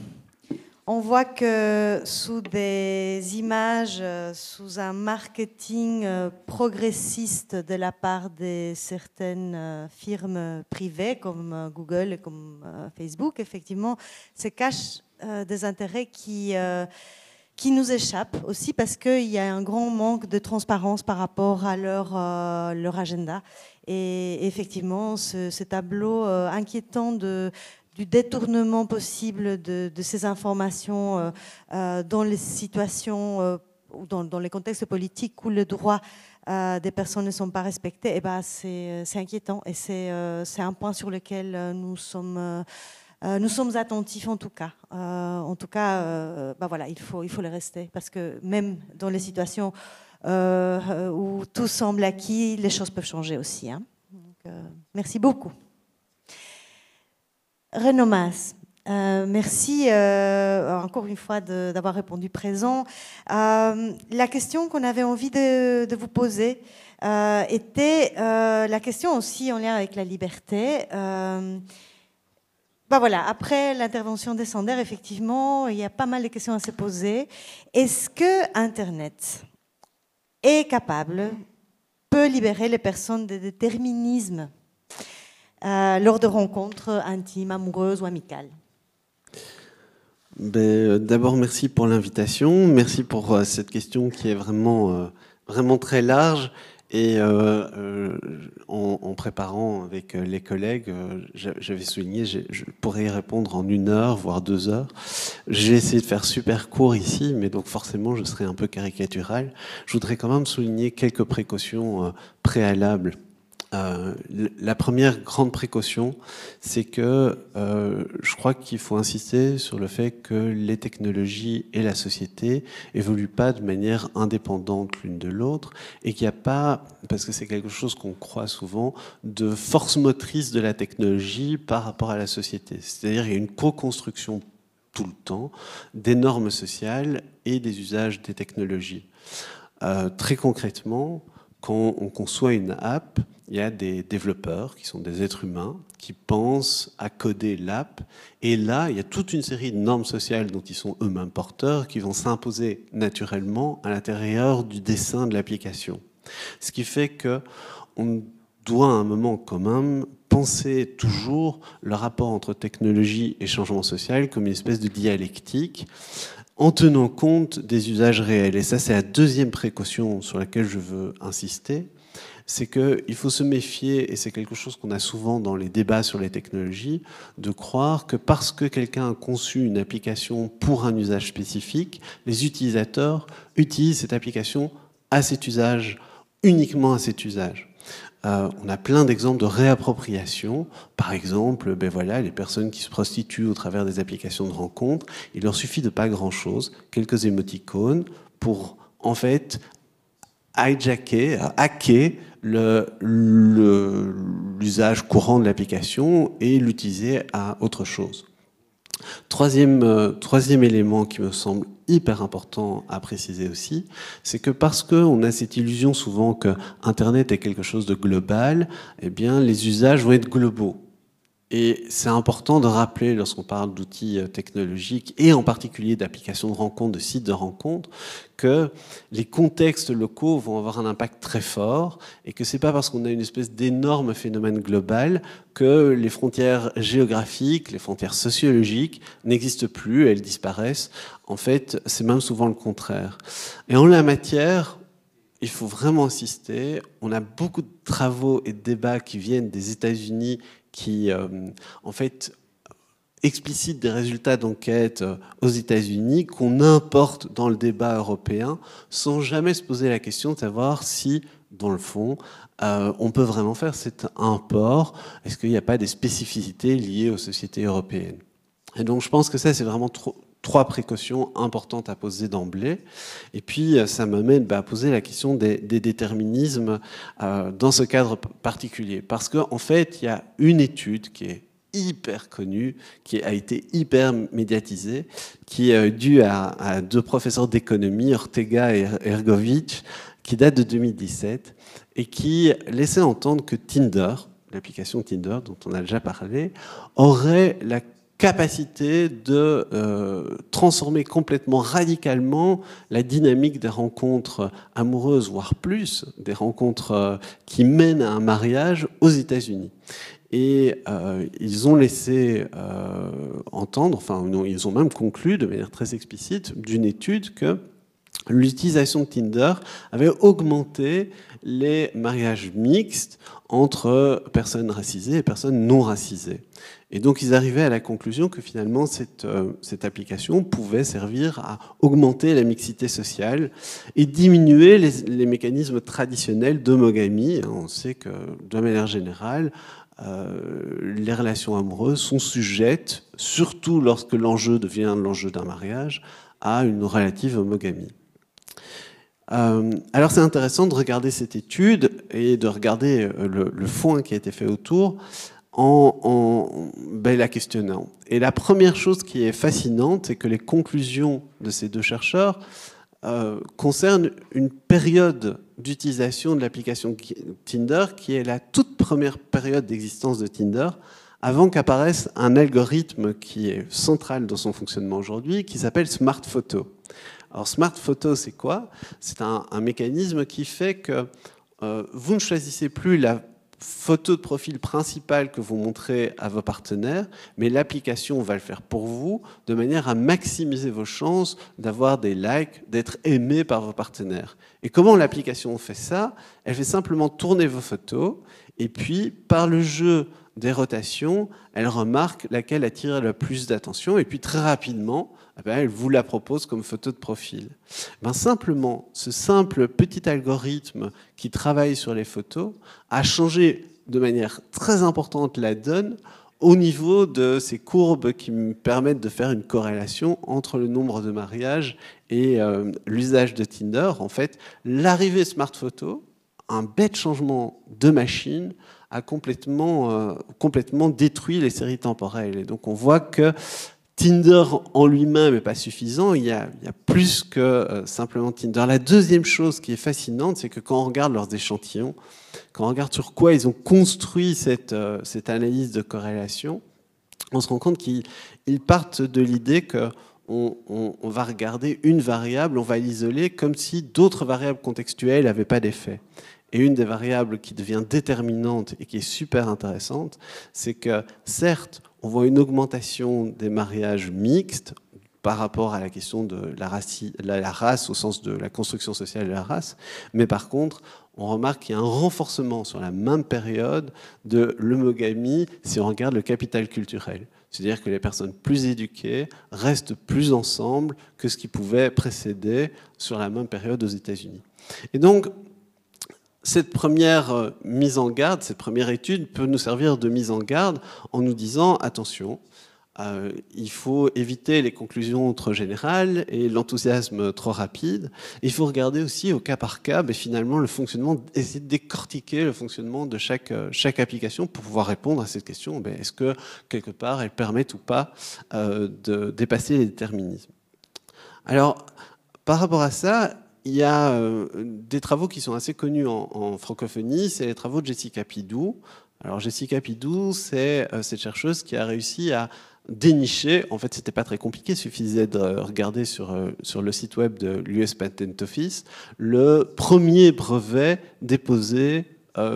on voit que sous des images, sous un marketing euh, progressiste de la part de certaines euh, firmes privées comme Google et comme Facebook, effectivement, se cachent des intérêts qui qui nous échappent aussi parce qu'il y a un grand manque de transparence par rapport à leur, leur agenda. Et effectivement, ce, tableau euh, inquiétant de, du détournement possible de, ces informations euh, euh, dans les situations ou dans, les contextes politiques où le droit des personnes ne sont pas respectés, eh ben c'est inquiétant et c'est un point sur lequel nous sommes, nous sommes attentifs en tout cas. en tout cas, bah voilà, il faut, il faut le rester parce que même dans les situations euh, où tout semble acquis, les choses peuvent changer aussi. Hein. Euh, merci beaucoup. Renomas, euh, merci euh, encore une fois d'avoir répondu présent. Euh, la question qu'on avait envie de, vous poser euh, était la question aussi en lien avec la liberté. Bah voilà, après l'intervention des Sander, effectivement, il y a pas mal de questions à se poser. Est-ce que Internet est capable, peut libérer les personnes de déterminisme euh, lors de rencontres intimes, amoureuses ou amicales? Ben, euh, D'abord, merci pour l'invitation. Merci pour euh, cette question qui est vraiment, vraiment très large et euh, euh, en, en, préparant avec euh, les collègues, euh, j'avais souligné, je pourrais y répondre en une heure, voire deux heures. J'ai essayé de faire super court ici, mais donc forcément je serai un peu caricatural. Je voudrais quand même souligner quelques précautions préalables euh, la première grande précaution, c'est que euh, je crois qu'il faut insister sur le fait que les technologies et la société évoluent pas de manière indépendante l'une de l'autre et qu'il n'y a pas, parce que c'est quelque chose qu'on croit souvent, de force motrice de la technologie par rapport à la société. C'est-à-dire qu'il y a une co-construction tout le temps des normes sociales et des usages des technologies. Euh, très concrètement, quand on conçoit une app, il y a des développeurs qui sont des êtres humains qui pensent à coder l'app. Et là, il y a toute une série de normes sociales dont ils sont eux-mêmes porteurs qui vont s'imposer naturellement à l'intérieur du dessin de l'application. Ce qui fait que on doit à un moment commun penser toujours le rapport entre technologie et changement social comme une espèce de dialectique en tenant compte des usages réels. Et ça, c'est la deuxième précaution sur laquelle je veux insister c'est qu'il faut se méfier, et c'est quelque chose qu'on a souvent dans les débats sur les technologies, de croire que parce que quelqu'un a conçu une application pour un usage spécifique, les utilisateurs utilisent cette application à cet usage, uniquement à cet usage. Euh, on a plein d'exemples de réappropriation. Par exemple, ben voilà, les personnes qui se prostituent au travers des applications de rencontres, il leur suffit de pas grand-chose, quelques émoticônes, pour en fait hijacker, hacker l'usage courant de l'application et l'utiliser à autre chose. Troisième, euh, troisième élément qui me semble hyper important à préciser aussi, c'est que parce qu'on a cette illusion souvent que Internet est quelque chose de global, eh bien les usages vont être globaux. Et c'est important de rappeler lorsqu'on parle d'outils euh, technologiques et en particulier d'applications de rencontres, de sites de rencontres, que les contextes locaux vont avoir un impact très fort et que c'est pas parce qu'on a une espèce d'énorme phénomène global que les frontières géographiques, les frontières sociologiques n'existent plus, elles disparaissent. En fait, c'est même souvent le contraire. Et en la matière, il faut vraiment insister. On a beaucoup de travaux et de débats qui viennent des États-Unis qui, euh, en fait, explicitent des résultats d'enquête euh, aux États-Unis qu'on importe dans le débat européen sans jamais se poser la question de savoir si, dans le fond, euh, on peut vraiment faire cet import. Est-ce qu'il n'y a pas des spécificités liées aux sociétés européennes? Et donc, je pense que ça, c'est vraiment trop, trois précautions importantes à poser d'emblée. Et puis, euh, ça m'amène bah, à poser la question des, déterminismes euh, dans ce cadre particulier. Parce qu'en fait, il y a une étude qui est hyper connue, qui a été hyper médiatisée, qui est due à, deux professeurs d'économie, Ortega et Ergovic, qui date de 2017 et qui laissait entendre que Tinder, l'application Tinder dont on a déjà parlé, aurait la capacité de euh, transformer complètement radicalement la dynamique des rencontres amoureuses, voire plus, des rencontres euh, qui mènent à un mariage aux États-Unis. Et euh, ils ont laissé entendre, enfin non, ils ont même conclu de manière très explicite d'une étude que l'utilisation de Tinder avait augmenté les mariages mixtes entre personnes racisées et personnes non racisées. Et donc ils arrivaient à la conclusion que finalement cette, euh, cette application pouvait servir à augmenter la mixité sociale et diminuer les, mécanismes traditionnels d'homogamie. On sait que de manière générale, euh, les relations amoureuses sont sujettes, surtout lorsque l'enjeu devient l'enjeu d'un mariage, à une relative homogamie. Euh, alors c'est intéressant de regarder cette étude et de regarder le, le fond qui a été fait autour en, ben, la questionnant. Et la première chose qui est fascinante, c'est que les conclusions de ces deux chercheurs euh, concernent une période d'utilisation de l'application Tinder qui est la toute première période d'existence de Tinder avant qu'apparaisse un algorithme qui est central dans son fonctionnement aujourd'hui, qui s'appelle Smart Photo. Alors Smart Photo, c'est quoi? C'est un, mécanisme qui fait que euh, vous ne choisissez plus la photo de profil principale que vous montrez à vos partenaires, mais l'application va le faire pour vous de manière à maximiser vos chances d'avoir des likes, d'être aimé par vos partenaires. Et comment l'application fait ça? Elle fait simplement tourner vos photos et puis par le jeu des rotations, elle remarque laquelle attire le plus d'attention et puis très rapidement, eh ben, elle vous la propose comme photo de profil. Ben, simplement, ce simple petit algorithme qui travaille sur les photos a changé de manière très importante la donne au niveau de ces courbes qui me permettent de faire une corrélation entre le nombre de mariages et euh, l'usage de Tinder. En fait, l'arrivée Smart Photo, un bête changement de machine, a complètement, euh, complètement détruit les séries temporelles. Et donc on voit que Tinder en lui-même n'est pas suffisant, il y, a, plus que euh, simplement Tinder. La deuxième chose qui est fascinante, c'est que quand on regarde leurs échantillons, quand on regarde sur quoi ils ont construit cette, euh, analyse de corrélation, on se rend compte qu'ils partent de l'idée que on, va regarder une variable, on va l'isoler comme si d'autres variables contextuelles n'avaient pas d'effet. Et une des variables qui devient déterminante et qui est super intéressante, c'est que certes, on voit une augmentation des mariages mixtes par rapport à la question de la race, au sens de la construction sociale de la race, mais par contre, on remarque qu'il y a un renforcement sur la même période de l'homogamie si on regarde le capital culturel. C'est-à-dire que les personnes plus éduquées restent plus ensemble que ce qui pouvait précéder sur la même période aux États-Unis. Et donc, cette première euh, mise en garde, cette première étude peut nous servir de mise en garde en nous disant attention, euh, il faut éviter les conclusions trop générales et l'enthousiasme trop rapide. Il faut regarder aussi au cas par cas, mais finalement, le fonctionnement, essayer de décortiquer le fonctionnement de chaque, euh, application pour pouvoir répondre à cette question. Ben, est-ce que quelque part, elle permet ou pas de dépasser les déterminismes? Alors, par rapport à ça, il y a euh, des travaux qui sont assez connus en, francophonie, c'est les travaux de Jessica Pidou. Alors Jessica Pidou, c'est euh, cette chercheuse qui a réussi à dénicher, en fait c'était pas très compliqué, il suffisait de regarder sur, euh, sur le site web de l'US Patent Office, le premier brevet déposé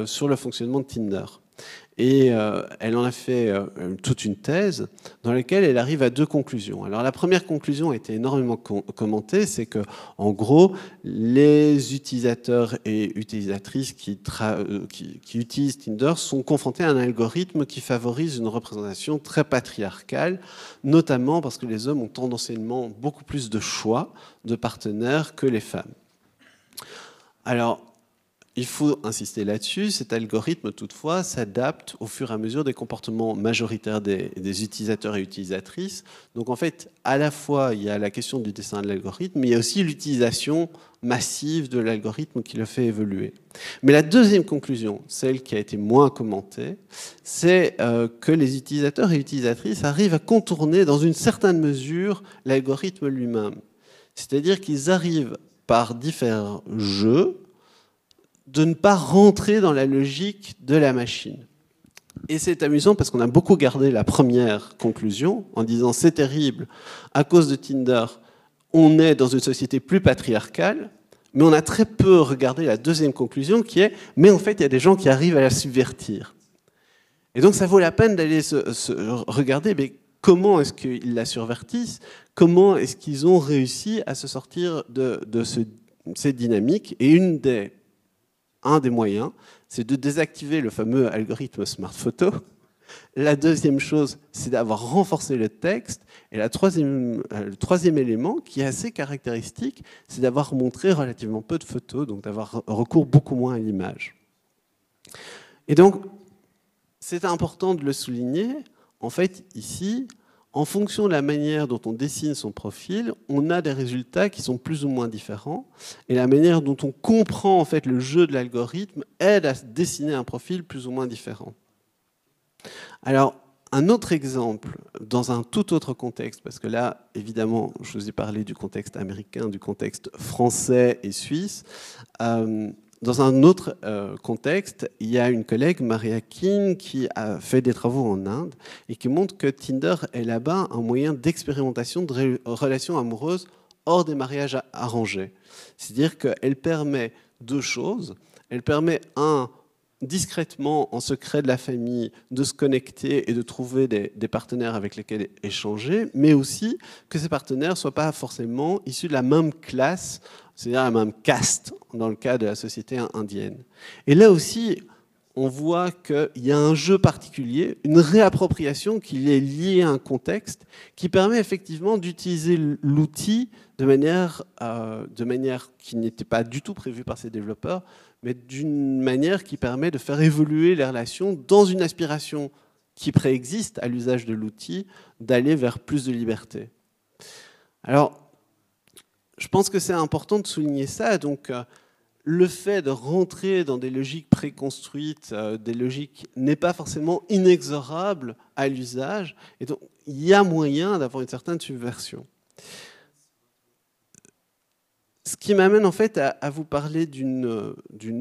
sur le fonctionnement de Tinder. Et euh, elle en a fait euh, toute une thèse dans laquelle elle arrive à deux conclusions. Alors la première conclusion a été énormément commentée, c'est que en gros, les utilisateurs et utilisatrices qui, euh, qui, qui, utilisent Tinder sont confrontés à un algorithme qui favorise une représentation très patriarcale, notamment parce que les hommes ont tendanciellement beaucoup plus de choix de partenaires que les femmes. Alors, il faut insister là-dessus. Cet algorithme, toutefois, s'adapte au fur et à mesure des comportements majoritaires des, utilisateurs et utilisatrices. Donc, en fait, à la fois, il y a la question du dessin de l'algorithme, mais il y a aussi l'utilisation massive de l'algorithme qui le fait évoluer. Mais la deuxième conclusion, celle qui a été moins commentée, c'est euh, que les utilisateurs et utilisatrices arrivent à contourner, dans une certaine mesure, l'algorithme lui-même. C'est-à-dire qu'ils arrivent par différents jeux, de ne pas rentrer dans la logique de la machine. Et c'est amusant parce qu'on a beaucoup gardé la première conclusion en disant c'est terrible, à cause de Tinder, on est dans une société plus patriarcale, mais on a très peu regardé la deuxième conclusion qui est mais en fait il y a des gens qui arrivent à la subvertir. Et donc ça vaut la peine d'aller se, regarder mais comment est-ce qu'ils la subvertissent, comment est-ce qu'ils ont réussi à se sortir de, ce, ces dynamiques? Et une des un des moyens, c'est de désactiver le fameux algorithme Smart Photo. La deuxième chose, c'est d'avoir renforcé le texte. Et la troisième, euh, le troisième élément, qui est assez caractéristique, c'est d'avoir montré relativement peu de photos, donc d'avoir recours beaucoup moins à l'image. Et donc, c'est important de le souligner. En fait, ici, en fonction de la manière dont on dessine son profil, on a des résultats qui sont plus ou moins différents. Et la manière dont on comprend en fait le jeu de l'algorithme aide à dessiner un profil plus ou moins différent. Alors, un autre exemple, dans un tout autre contexte, parce que là, évidemment, je vous ai parlé du contexte américain, du contexte français et suisse. Euh, dans un autre euh, contexte, il y a une collègue, Maria King, qui a fait des travaux en Inde et qui montre que Tinder est là-bas un moyen d'expérimentation de relations amoureuses hors des mariages arrangés. C'est-à-dire qu'elle permet deux choses. Elle permet, un, discrètement, en secret de la famille, de se connecter et de trouver des, partenaires avec lesquels échanger, mais aussi que ces partenaires ne soient pas forcément issus de la même classe c'est-à-dire la même caste dans le cas de la société indienne. Et là aussi, on voit qu'il y a un jeu particulier, une réappropriation qui est liée à un contexte, qui permet effectivement d'utiliser l'outil de manière, euh, de manière qui n'était pas du tout prévue par ces développeurs, mais d'une manière qui permet de faire évoluer les relations dans une aspiration qui préexiste à l'usage de l'outil, d'aller vers plus de liberté. Alors, je pense que c'est important de souligner ça. Euh, le fait de rentrer dans des logiques préconstruites, euh, des logiques n'est pas forcément inexorable à l'usage. Et donc, il y a moyen d'avoir une certaine subversion. Ce qui m'amène en fait à, vous parler d'une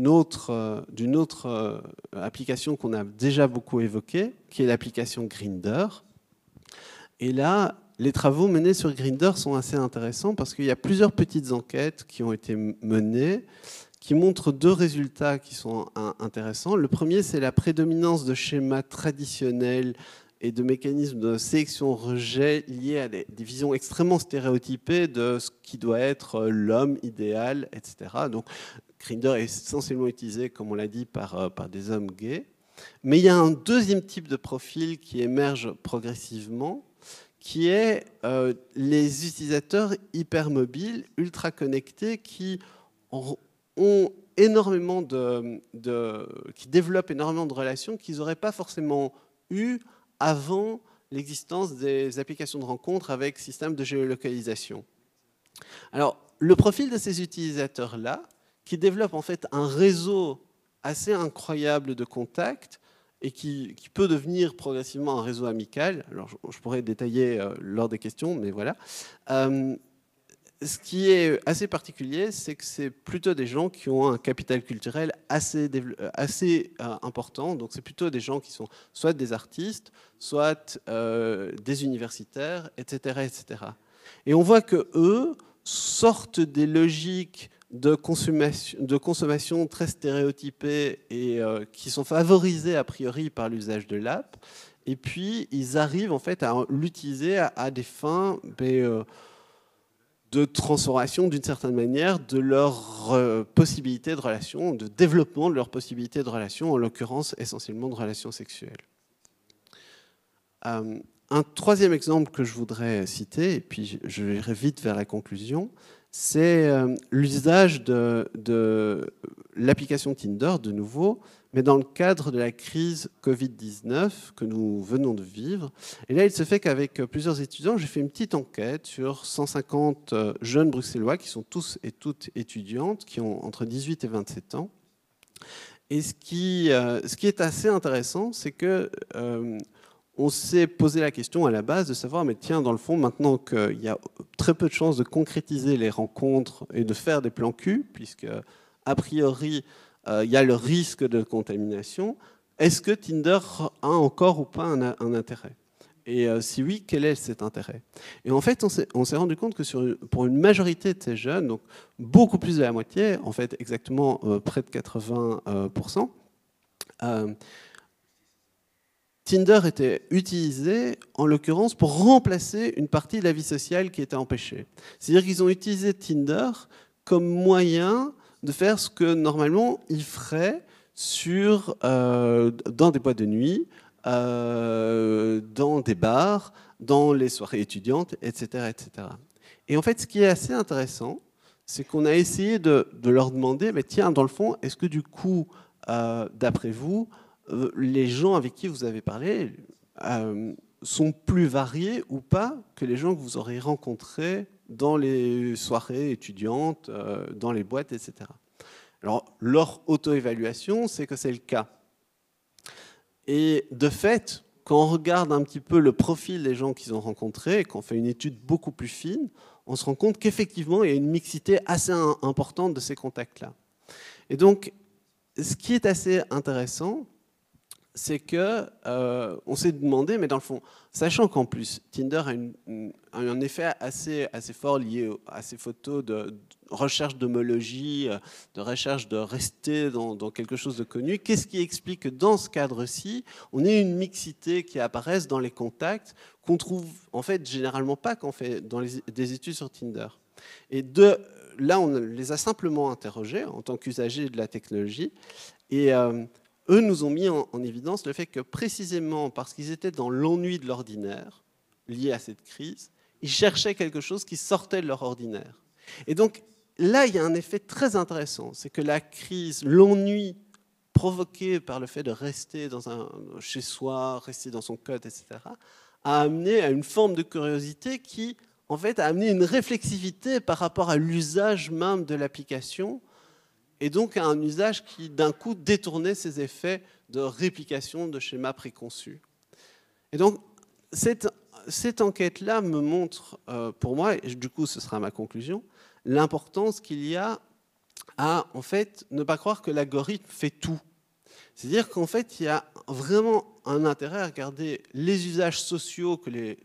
autre, d'une autre euh, application qu'on a déjà beaucoup évoquée, qui est l'application Grinder. Et là, les travaux menés sur Grinder sont assez intéressants parce qu'il y a plusieurs petites enquêtes qui ont été menées qui montrent deux résultats qui sont intéressants. Le premier, c'est la prédominance de schémas traditionnels et de mécanismes de sélection-rejet liés à des, visions extrêmement stéréotypées de ce qui doit être l'homme idéal, etc. Donc, Grinder est essentiellement utilisé, comme on l'a dit, par, euh, par des hommes gays. Mais il y a un deuxième type de profil qui émerge progressivement, qui est euh, les utilisateurs hypermobiles, ultra connectés, qui ont énormément de, qui développent énormément de relations qu'ils n'auraient pas forcément eues avant l'existence des applications de rencontre avec système de géolocalisation. Alors, le profil de ces utilisateurs-là, qui développent en fait un réseau assez incroyable de contacts, et qui, peut devenir progressivement un réseau amical. Alors, je, pourrais détailler euh, lors des questions, mais voilà. Euh, ce qui est assez particulier, c'est que c'est plutôt des gens qui ont un capital culturel assez, assez euh, important. Donc, c'est plutôt des gens qui sont soit des artistes, soit des universitaires, etc., etc. Et on voit que eux sortent des logiques de consommation, de consommation très stéréotypées et qui sont favorisées a priori par l'usage de l'app. Et puis, ils arrivent en fait à l'utiliser à, des fins ben, de transformation d'une certaine manière de leurs euh, possibilités de relation, de développement de leurs possibilités de relation, en l'occurrence essentiellement de relations sexuelles. Euh, un troisième exemple que je voudrais citer, et puis je vais vite vers la conclusion, c'est euh, l'usage de l'application Tinder, de nouveau, mais dans le cadre de la crise Covid-19 que nous venons de vivre. Et là, il se fait qu'avec plusieurs étudiants, j'ai fait une petite enquête sur 150 euh, jeunes bruxellois qui sont tous et toutes étudiantes, qui ont entre 18 et 27 ans. Et ce qui, euh, ce qui est assez intéressant, c'est que euh, on s'est posé la question à la base de savoir, mais tiens, dans le fond, maintenant qu'il y a très peu de chances de concrétiser les rencontres et de faire des plans cul, puisque a priori, il y a le risque de contamination. Est-ce que Tinder a encore ou pas un, intérêt? Et euh, si oui, quel est cet intérêt? Et en fait, on s'est rendu compte que pour une majorité de ces jeunes, donc beaucoup plus de la moitié, en fait exactement euh, près de 80%, Tinder était utilisé, en l'occurrence, pour remplacer une partie de la vie sociale qui était empêchée. C'est-à-dire qu'ils ont utilisé Tinder comme moyen de faire ce que normalement ils feraient sur, euh, dans des boîtes de nuit, euh, dans des bars, dans les soirées étudiantes, etc., etc. Et en fait, ce qui est assez intéressant, c'est qu'on a essayé de, leur demander, mais tiens, dans le fond, est-ce que du coup, euh, d'après vous, les gens avec qui vous avez parlé sont plus variés ou pas que les gens que vous aurez rencontrés dans les soirées étudiantes, euh, dans les boîtes, etc. Alors, leur auto-évaluation, c'est que c'est le cas. Et de fait, quand on regarde un petit peu le profil des gens qu'ils ont rencontrés, et qu'on fait une étude beaucoup plus fine, on se rend compte qu'effectivement, il y a une mixité assez importante de ces contacts-là. Et donc, ce qui est assez intéressant, c'est que euh, on s'est demandé, mais dans le fond, sachant qu'en plus Tinder a, un effet assez, assez fort lié à ces photos de, recherche d'homologie, euh, de recherche de rester dans, quelque chose de connu, qu'est-ce qui explique que dans ce cadre-ci, on ait une mixité qui apparaisse dans les contacts qu'on trouve en fait généralement pas quand on fait dans des études sur Tinder. Et de là, on les a simplement interrogés en tant qu'usagers de la technologie et euh, eux nous ont mis en, évidence le fait que précisément parce qu'ils étaient dans l'ennui de l'ordinaire, lié à cette crise, ils cherchaient quelque chose qui sortait de leur ordinaire. Et donc là, il y a un effet très intéressant, c'est que la crise, l'ennui provoqué par le fait de rester dans un, chez soi, rester dans son code, etc., a amené à une forme de curiosité qui, en fait, a amené une réflexivité par rapport à l'usage même de l'application et donc à un usage qui d'un coup détournait ces effets de réplication de schémas préconçus. Et donc cette, cette enquête-là me montre euh, pour moi, et du coup ce sera ma conclusion, l'importance qu'il y a à en fait ne pas croire que l'algorithme fait tout. C'est-à-dire qu'en fait il y a vraiment un intérêt à regarder les usages sociaux que les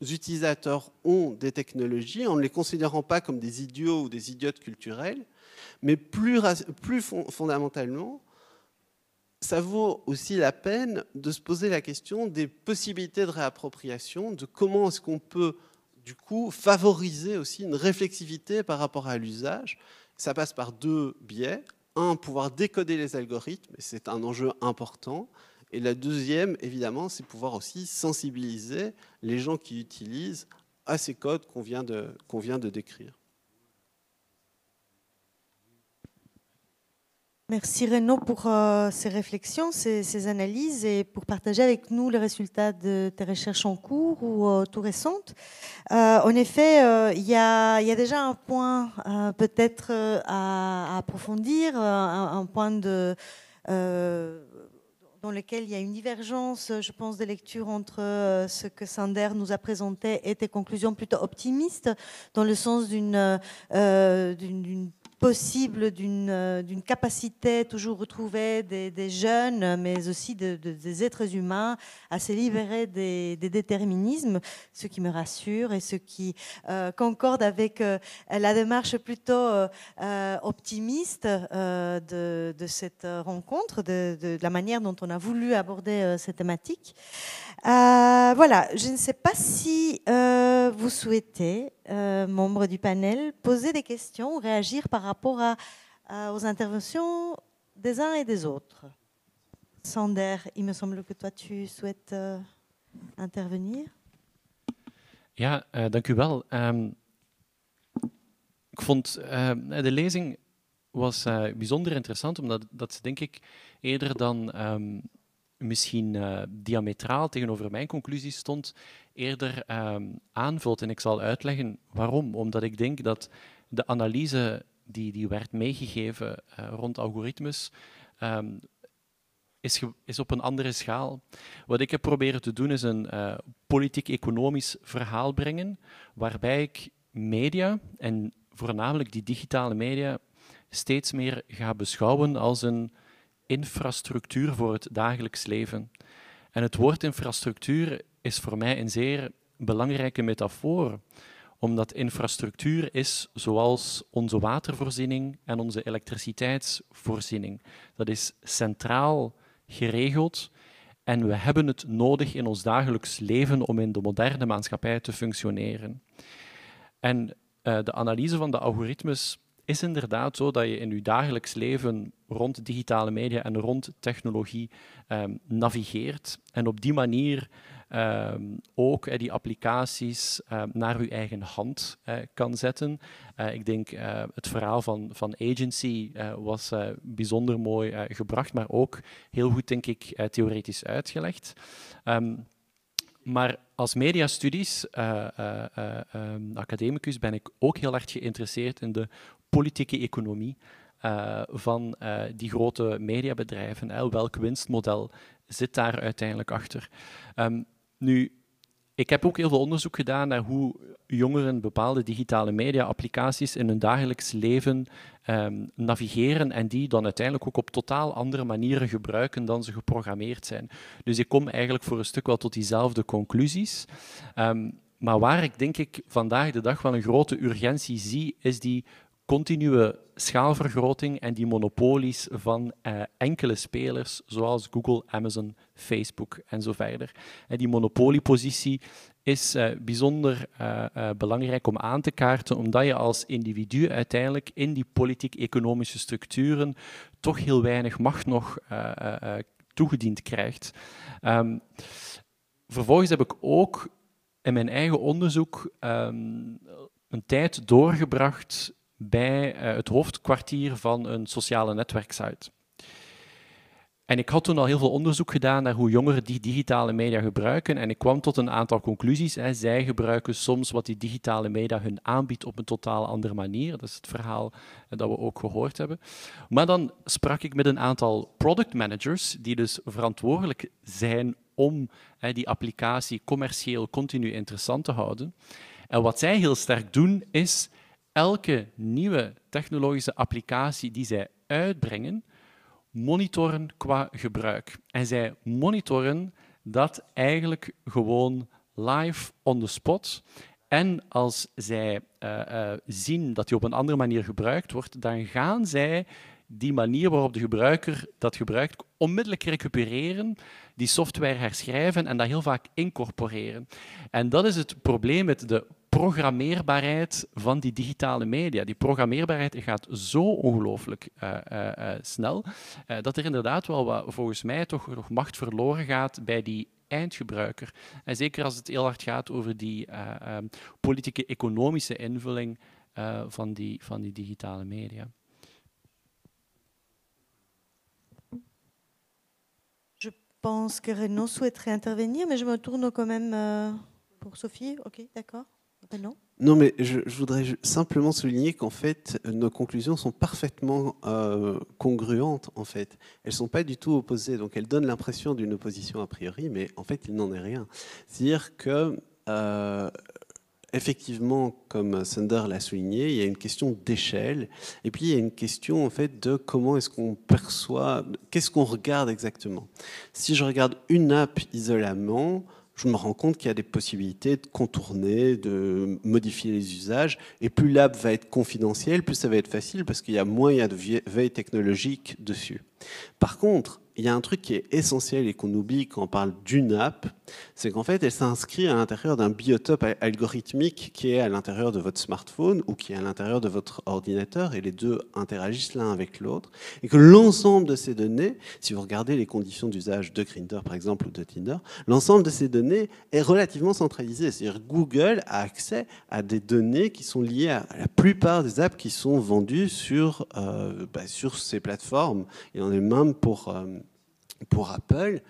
utilisateurs ont des technologies en ne les considérant pas comme des idiots ou des idiotes culturels, mais plus, fondamentalement, ça vaut aussi la peine de se poser la question des possibilités de réappropriation, de comment est-ce qu'on peut du coup favoriser aussi une réflexivité par rapport à l'usage. Ça passe par deux biais. Un, pouvoir décoder les algorithmes, c'est un enjeu important. Et la deuxième, évidemment, c'est pouvoir aussi sensibiliser les gens qui utilisent à ces codes qu'on vient de décrire. Merci Renaud pour euh, ces réflexions, ces, analyses et pour partager avec nous les résultats de tes recherches en cours ou euh, tout récentes. Euh, en effet, il y, a, déjà un point peut-être à, approfondir, un, point dans lequel il y a une divergence, je pense, de lecture entre ce que Sander nous a présenté et tes conclusions plutôt optimistes, dans le sens d'une possible d'une capacité toujours retrouvée des, jeunes, mais aussi des êtres humains à se libérer des, déterminismes, ce qui me rassure et ce qui concorde avec la démarche plutôt optimiste de, de, cette rencontre, de, la manière dont on a voulu aborder cette thématique. Euh, voilà, je ne sais pas si euh, vous souhaitez, euh, membres du panel, poser des questions ou réagir par rapport aux interventions des uns et des autres. Sander, il me semble que toi tu souhaites intervenir. Ja, uh, dank u wel. Um, ik vond uh, de lezing was uh, bijzonder interessant, omdat dat ze denk ik eerder dan um, misschien uh, diametraal tegenover mijn conclusies stond, eerder um, aanvult. En ik zal uitleggen waarom. Omdat ik denk dat de analyse die, die werd meegegeven uh, rond algoritmes um, is, is, op een andere schaal. Wat ik heb proberen te doen is een uh, politiek-economisch verhaal brengen, waarbij ik media, en voornamelijk die digitale media, steeds meer ga beschouwen als een infrastructuur voor het dagelijks leven. En het woord infrastructuur is voor mij een zeer belangrijke metafoor, omdat infrastructuur is zoals onze watervoorziening en onze elektriciteitsvoorziening. Dat is centraal geregeld en we hebben het nodig in ons dagelijks leven om in de moderne maatschappij te functioneren. En uh, de analyse van de algoritmes is inderdaad zo dat je in je dagelijks leven rond digitale media en rond technologie um, navigeert. En op die manier um, ook uh, die applicaties uh, naar uw eigen hand uh, kan zetten. ik denk het verhaal van, van Agency was bijzonder mooi gebracht, maar ook heel goed, denk ik, theoretisch uitgelegd. Maar als mediastudies, uh, uh, uh, academicus, ben ik ook heel erg geïnteresseerd in de politieke economie van die grote mediabedrijven. Welk winstmodel zit daar uiteindelijk achter? Um, nu, ik heb ook heel veel onderzoek gedaan naar hoe jongeren bepaalde digitale media-applicaties in hun dagelijks leven um, navigeren en die dan uiteindelijk ook op totaal andere manieren gebruiken dan ze geprogrammeerd zijn. Dus ik kom eigenlijk voor een stuk wel tot diezelfde conclusies. Um, maar waar ik denk ik vandaag de dag wel een grote urgentie zie, is die continue schaalvergroting en die monopolies van uh, enkele spelers, zoals Google, Amazon, Facebook en zo verder. En die monopoliepositie is uh, bijzonder belangrijk om aan te kaarten, omdat je als individu uiteindelijk in die politiek-economische structuren toch heel weinig macht nog toegediend krijgt. Um, vervolgens heb ik ook in mijn eigen onderzoek um, een tijd doorgebracht bij uh, het hoofdkwartier van een sociale netwerksite. En ik had toen al heel veel onderzoek gedaan naar hoe jongeren die digitale media gebruiken. En ik kwam tot een aantal conclusies. Zij gebruiken soms wat die digitale media hun aanbiedt op een totaal andere manier. Dat is het verhaal eh, dat we ook gehoord hebben. Maar dan sprak ik met een aantal product managers, die dus verantwoordelijk zijn om die applicatie commercieel continu interessant te houden. En wat zij heel sterk doen, is elke nieuwe technologische applicatie die zij uitbrengen, monitoren qua gebruik. En zij monitoren dat eigenlijk gewoon live on the spot. En als zij uh, uh, zien dat die op een andere manier gebruikt wordt, dan gaan zij die manier waarop de gebruiker dat gebruikt onmiddellijk recupereren, die software herschrijven en dat heel vaak incorporeren. En dat is het probleem met de programmeerbaarheid van die digitale media. Die programmeerbaarheid gaat zo ongelooflijk uh, uh, uh, snel, dat er inderdaad wel wat, volgens mij toch nog macht verloren gaat bij die eindgebruiker. En zeker als het heel hard gaat over die um, politieke economische invulling van, die, van die digitale media. Je pense que Renaud souhaiterait intervenir, mais je me tourne quand même euh, pour Sophie. Ok, d'accord. Non, non mais je, voudrais simplement souligner qu'en fait, nos conclusions sont parfaitement euh, congruentes, en fait. Elles sont pas du tout opposées, donc elles donnent l'impression d'une opposition a priori, mais en fait, il n'en est rien. C'est-à-dire que... Euh, effectivement, comme Sander l'a souligné, il y a une question d'échelle, et puis il y a une question en fait de comment est-ce qu'on perçoit, qu'est-ce qu'on regarde exactement. Si je regarde une app isolément, je me rends compte qu'il y a des possibilités de contourner, de modifier les usages. Et plus l'app va être confidentielle, plus ça va être facile parce qu'il y a moins de veille technologique dessus. Par contre, il y a un truc qui est essentiel et qu'on oublie quand on parle d'une app, c'est qu'en fait, elle s'inscrit à l'intérieur d'un biotope algorithmique qui est à l'intérieur de votre smartphone ou qui est à l'intérieur de votre ordinateur, et les deux interagissent l'un avec l'autre, et que l'ensemble de ces données, si vous regardez les conditions d'usage de Grindr par exemple ou de Tinder, l'ensemble de ces données est relativement centralisé. C'est-à-dire Google a accès à des données qui sont liées à la plupart des apps qui sont vendues sur, euh, bah, sur ces plateformes. Il en est même pour... Euh, pour Apple.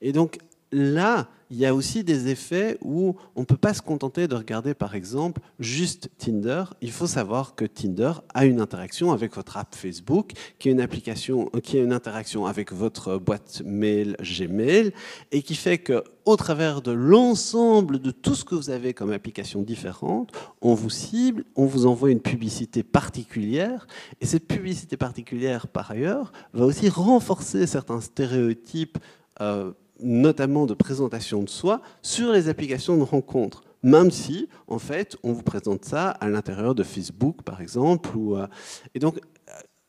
Et donc là, il y a aussi des effets où on ne peut pas se contenter de regarder, par exemple, juste Tinder. Il faut savoir que Tinder a une interaction avec votre app Facebook, qui est une application, qui a une interaction avec votre boîte mail Gmail, et qui fait que, au travers de l'ensemble de tout ce que vous avez comme applications différentes, on vous cible, on vous envoie une publicité particulière, et cette publicité particulière, par ailleurs, va aussi renforcer certains stéréotypes. Euh, notamment de présentation de soi, sur les applications de rencontres. Même si, en fait, on vous présente ça à l'intérieur de Facebook, par exemple. Ou, euh, et donc,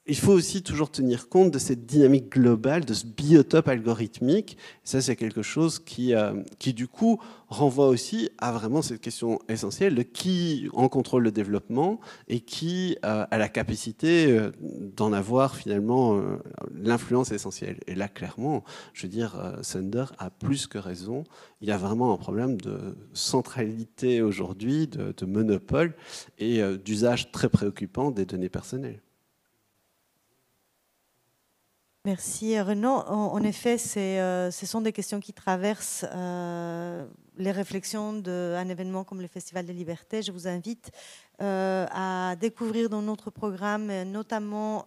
il faut aussi toujours tenir compte de cette dynamique globale, de ce biotope algorithmique. Ça, c'est quelque chose qui, euh, qui, du coup, renvoie aussi à vraiment cette question essentielle de qui en contrôle le développement et qui euh, a la capacité euh, d'en avoir finalement l'influence essentielle. Et là, clairement, je veux dire, Sunder a plus que raison. Il y a vraiment un problème de centralité aujourd'hui, de, de monopole et d'usage très préoccupant des données personnelles. Merci Renaud. En, effet, euh, ce sont des questions qui traversent euh, les réflexions d'un événement comme le Festival des libertés. Je vous invite euh, à découvrir dans notre programme, notamment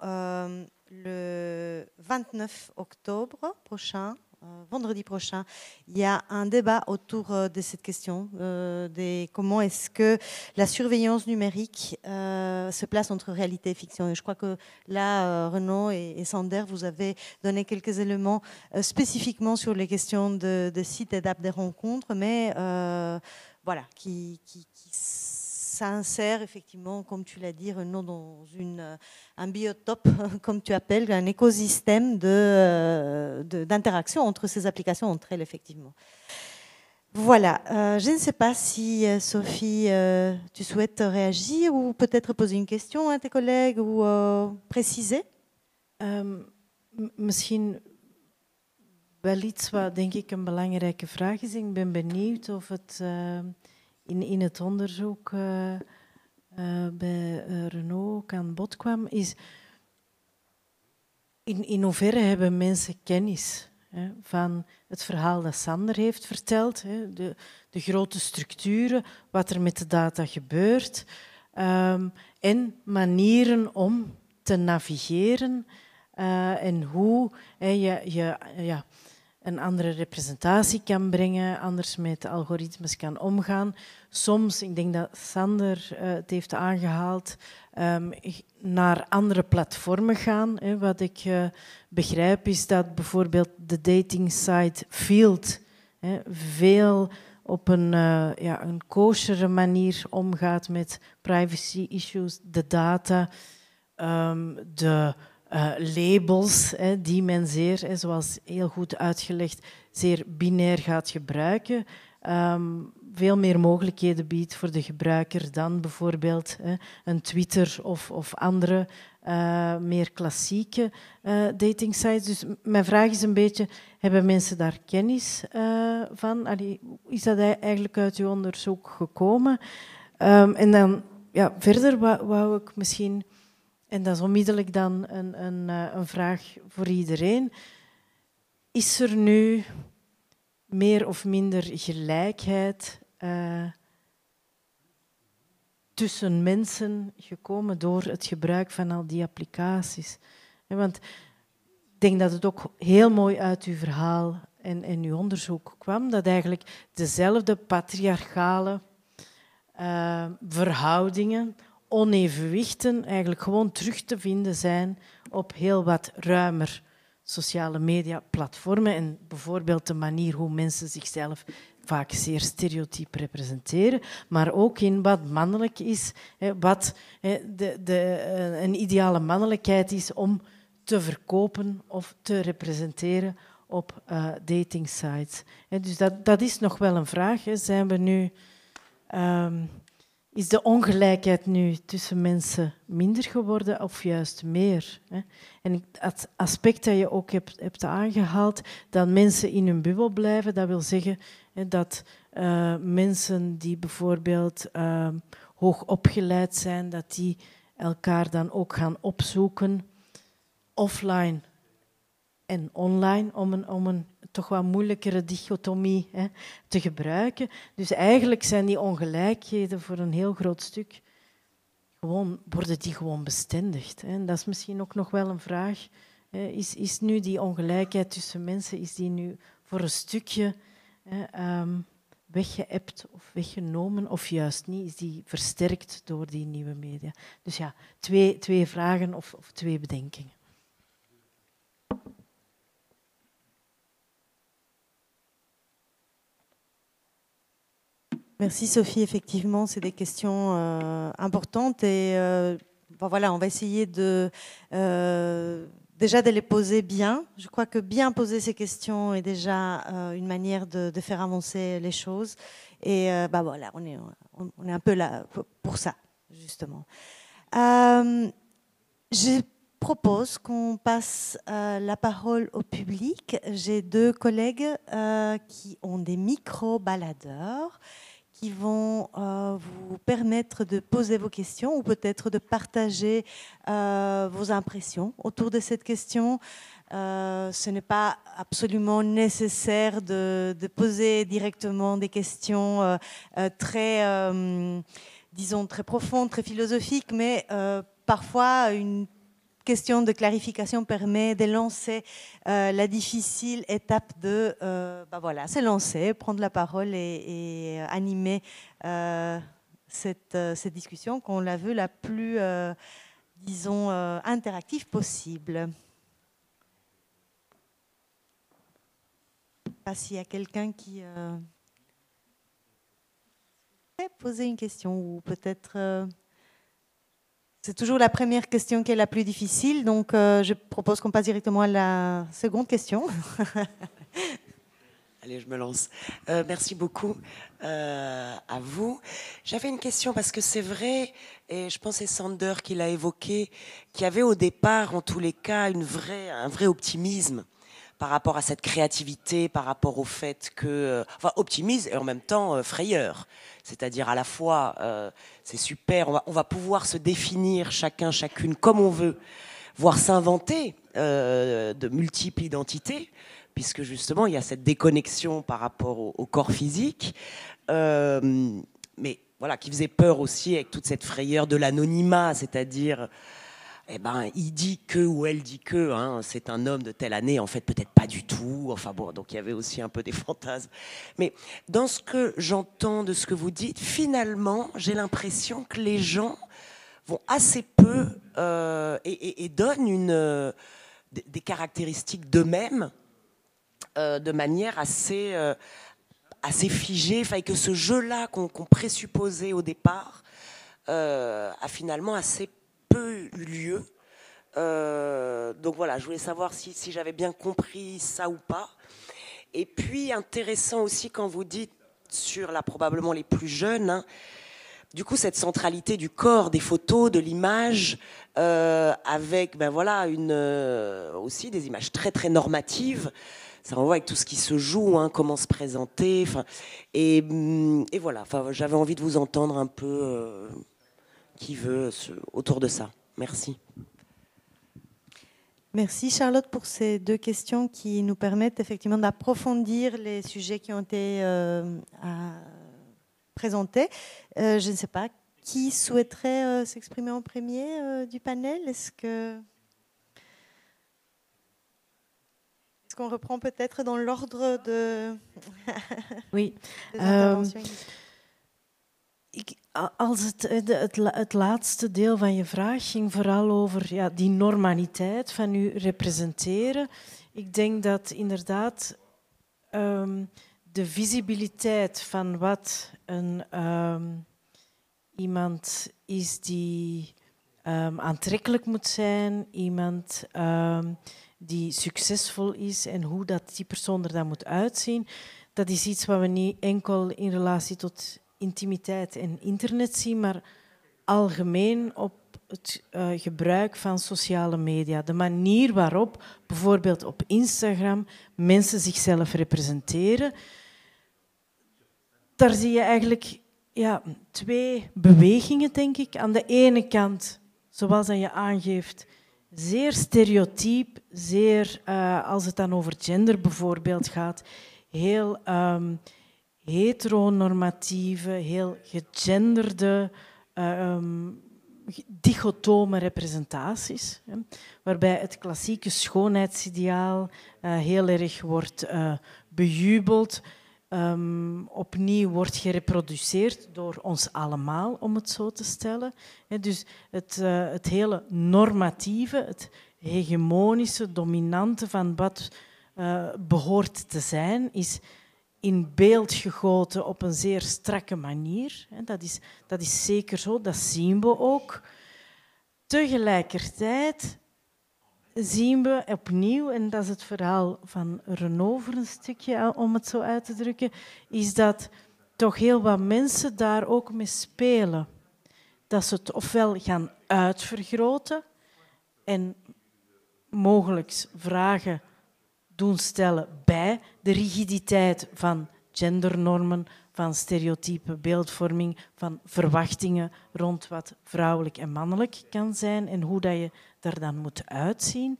le 29 octobre prochain, euh, vendredi prochain, il y a un débat autour euh, de cette question, euh, de comment est-ce que la surveillance numérique se place entre réalité et fiction. Et je crois que là, Renaud et, Sander, vous avez donné quelques éléments spécifiquement sur les questions de, sites et d'apps des rencontres, mais voilà, qui, qui s'insère effectivement, comme tu l'as dit, Renaud, dans euh, un biotope, comme tu appelles, un écosystème euh, d'interaction entre ces applications entre elles, effectivement. Voilà, euh, je ne sais pas si Sophie, tu souhaites réagir ou peut-être poser une question à tes collègues ou préciser. misschien wel iets wat denk ik een belangrijke vraag is. Ik ben benieuwd of het in, in het onderzoek uh, uh, bij uh, Renault aan bod kwam, is in, hoeverre hebben mensen kennis hè, van het verhaal dat Sander heeft verteld, hè, de, de grote structuren, wat er met de data gebeurt um, en manieren om te navigeren en hoe hè, je, je ja, een andere representatie kan brengen, anders met algoritmes kan omgaan. Soms, ik denk dat Sander uh, het heeft aangehaald, um, naar andere platformen gaan. Hè. Wat ik uh, begrijp is dat bijvoorbeeld de dating site Field hè, veel op een, uh, ja, een kosheren manier omgaat met privacy issues, de data, um, de uh, labels hè, die men zeer, hè, zoals heel goed uitgelegd, zeer binair gaat gebruiken. Um, veel meer mogelijkheden biedt voor de gebruiker dan bijvoorbeeld hè, een Twitter of, of andere uh, meer klassieke uh, dating sites. Dus mijn vraag is een beetje, hebben mensen daar kennis van? Allee, is dat eigenlijk uit uw onderzoek gekomen? Um, en dan ja, verder wou ik misschien en dat is onmiddellijk dan een, een, eh, een vraag voor iedereen. Is er nu meer of minder gelijkheid uh, tussen mensen gekomen door het gebruik van al die applicaties? Want ik denk dat het ook heel mooi uit uw verhaal en, uw onderzoek kwam, dat eigenlijk dezelfde patriarchale uh, verhoudingen, onevenwichten eigenlijk gewoon terug te vinden zijn op heel wat ruimer sociale media platformen en bijvoorbeeld de manier hoe mensen zichzelf vaak zeer stereotyp representeren, maar ook in wat mannelijk is, wat de, de, eh, een ideale mannelijkheid is om te verkopen of te representeren op uh, dating sites. Dus dat, dat is nog wel een vraag. Zijn we nu um, is de ongelijkheid nu tussen mensen minder geworden of juist meer? En het aspect dat je ook hebt, aangehaald, dat mensen in hun bubbel blijven, dat wil zeggen dat uh, mensen die bijvoorbeeld uh, hoog opgeleid zijn, dat die elkaar dan ook gaan opzoeken offline en online om een, om een toch wat moeilijkere dichotomie hè, te gebruiken. Dus eigenlijk zijn die ongelijkheden voor een heel groot stuk gewoon, worden die gewoon bestendigd. Hè. En dat is misschien ook nog wel een vraag. Is, is nu die ongelijkheid tussen mensen, is die nu voor een stukje hè, um, weggeëpt of weggenomen, of juist niet? Is die versterkt door die nieuwe media? Dus ja, twee, twee vragen of, of twee bedenkingen. Merci Sophie, effectivement, c'est des questions euh, importantes et euh, voilà, on va essayer de euh, déjà de les poser bien. Je crois que bien poser ces questions est déjà une manière de, faire avancer les choses et bah voilà, on est, un peu là pour ça justement. je propose qu'on passe la parole au public. J'ai deux collègues qui ont des micro-baladeurs qui vont euh, vous permettre de poser vos questions ou peut-être de partager euh, vos impressions autour de cette question. Euh, ce n'est pas absolument nécessaire de, de, poser directement des questions très, disons, très profondes, très philosophiques, mais parfois une question de clarification permet de lancer euh, la difficile étape de euh, bah voilà, se lancer, prendre la parole et, et animer euh, cette, discussion qu'on l'a veut la plus, disons, interactive possible. Pas s'il y a quelqu'un qui poser une question ou peut-être c'est toujours la première question qui est la plus difficile, donc euh, je propose qu'on passe directement à la seconde question. Allez, je me lance. Euh, merci beaucoup euh, à vous. J'avais une question parce que c'est vrai, et je pense c'est Sander qui l'a évoqué, qu'il y avait au départ, en tous les cas, une vraie, un vrai optimisme par rapport à cette créativité, par rapport au fait que, enfin, optimisme et en même temps frayeur. C'est-à-dire à la fois, euh, c'est super, on va, pouvoir se définir chacun, chacune comme on veut, voire s'inventer euh, de multiples identités, puisque justement il y a cette déconnexion par rapport au, corps physique, euh, mais voilà, qui faisait peur aussi avec toute cette frayeur de l'anonymat, c'est-à-dire eh ben, il dit que ou elle dit que hein, c'est un homme de telle année, en fait peut-être pas du tout. Enfin bon, donc il y avait aussi un peu des fantasmes. Mais dans ce que j'entends de ce que vous dites, finalement, j'ai l'impression que les gens vont assez peu euh, et, donnent une, euh, des caractéristiques d'eux-mêmes euh, de manière assez, assez figée, enfin, que ce jeu-là qu'on présupposait au départ a finalement assez eu lieu. Euh, donc voilà, je voulais savoir si, j'avais bien compris ça ou pas. Et puis intéressant aussi quand vous dites sur là probablement les plus jeunes, hein, du coup cette centralité du corps, des photos, de l'image, euh, avec ben voilà une euh, aussi des images très très normatives. Ça renvoie avec tout ce qui se joue, hein, comment se présenter. Et, hum, et voilà, j'avais envie de vous entendre un peu qui veut autour de ça. Merci. Merci Charlotte pour ces deux questions qui nous permettent effectivement d'approfondir les sujets qui ont été euh, présentés. Euh, je ne sais pas, qui souhaiterait euh, s'exprimer en premier du panel Est-ce que... Est-ce qu'on reprend peut-être dans l'ordre de... oui. als het, het, het, laatste deel van je vraag ging vooral over ja, die normaliteit van u representeren. Ik denk dat inderdaad ehm, de visibiliteit van wat een, ehm, iemand is die um, aantrekkelijk moet zijn, iemand die succesvol is en hoe dat die persoon er dan moet uitzien, dat is iets wat we niet enkel in relatie tot intimiteit en internet zien, maar algemeen op het uh, gebruik van sociale media. De manier waarop bijvoorbeeld op Instagram mensen zichzelf representeren. Daar zie je eigenlijk ja, twee bewegingen, denk ik. Aan de ene kant, zoals dat je aangeeft, zeer stereotyp, zeer, uh, als het dan over gender bijvoorbeeld gaat, heel um, heteronormatieve, heel gegenderde, um, dichotome representaties, hè, waarbij het klassieke schoonheidsideaal uh, heel erg wordt uh, bejubeld, um, opnieuw wordt gereproduceerd door ons allemaal, om het zo te stellen. dus het, uh, het hele normatieve, het hegemonische, dominante van wat behoort te zijn, is in beeld gegoten op een zeer strakke manier. Dat is, dat is zeker zo, dat zien we ook. Tegelijkertijd zien we opnieuw, en dat is het verhaal van Renault voor een stukje, om het zo uit te drukken, is dat toch heel wat mensen daar ook mee spelen. Dat ze het ofwel gaan uitvergroten en mogelijk vragen doen stellen bij de rigiditeit van gendernormen, van stereotype beeldvorming, van verwachtingen rond wat vrouwelijk en mannelijk kan zijn en hoe dat je daar dan moet uitzien.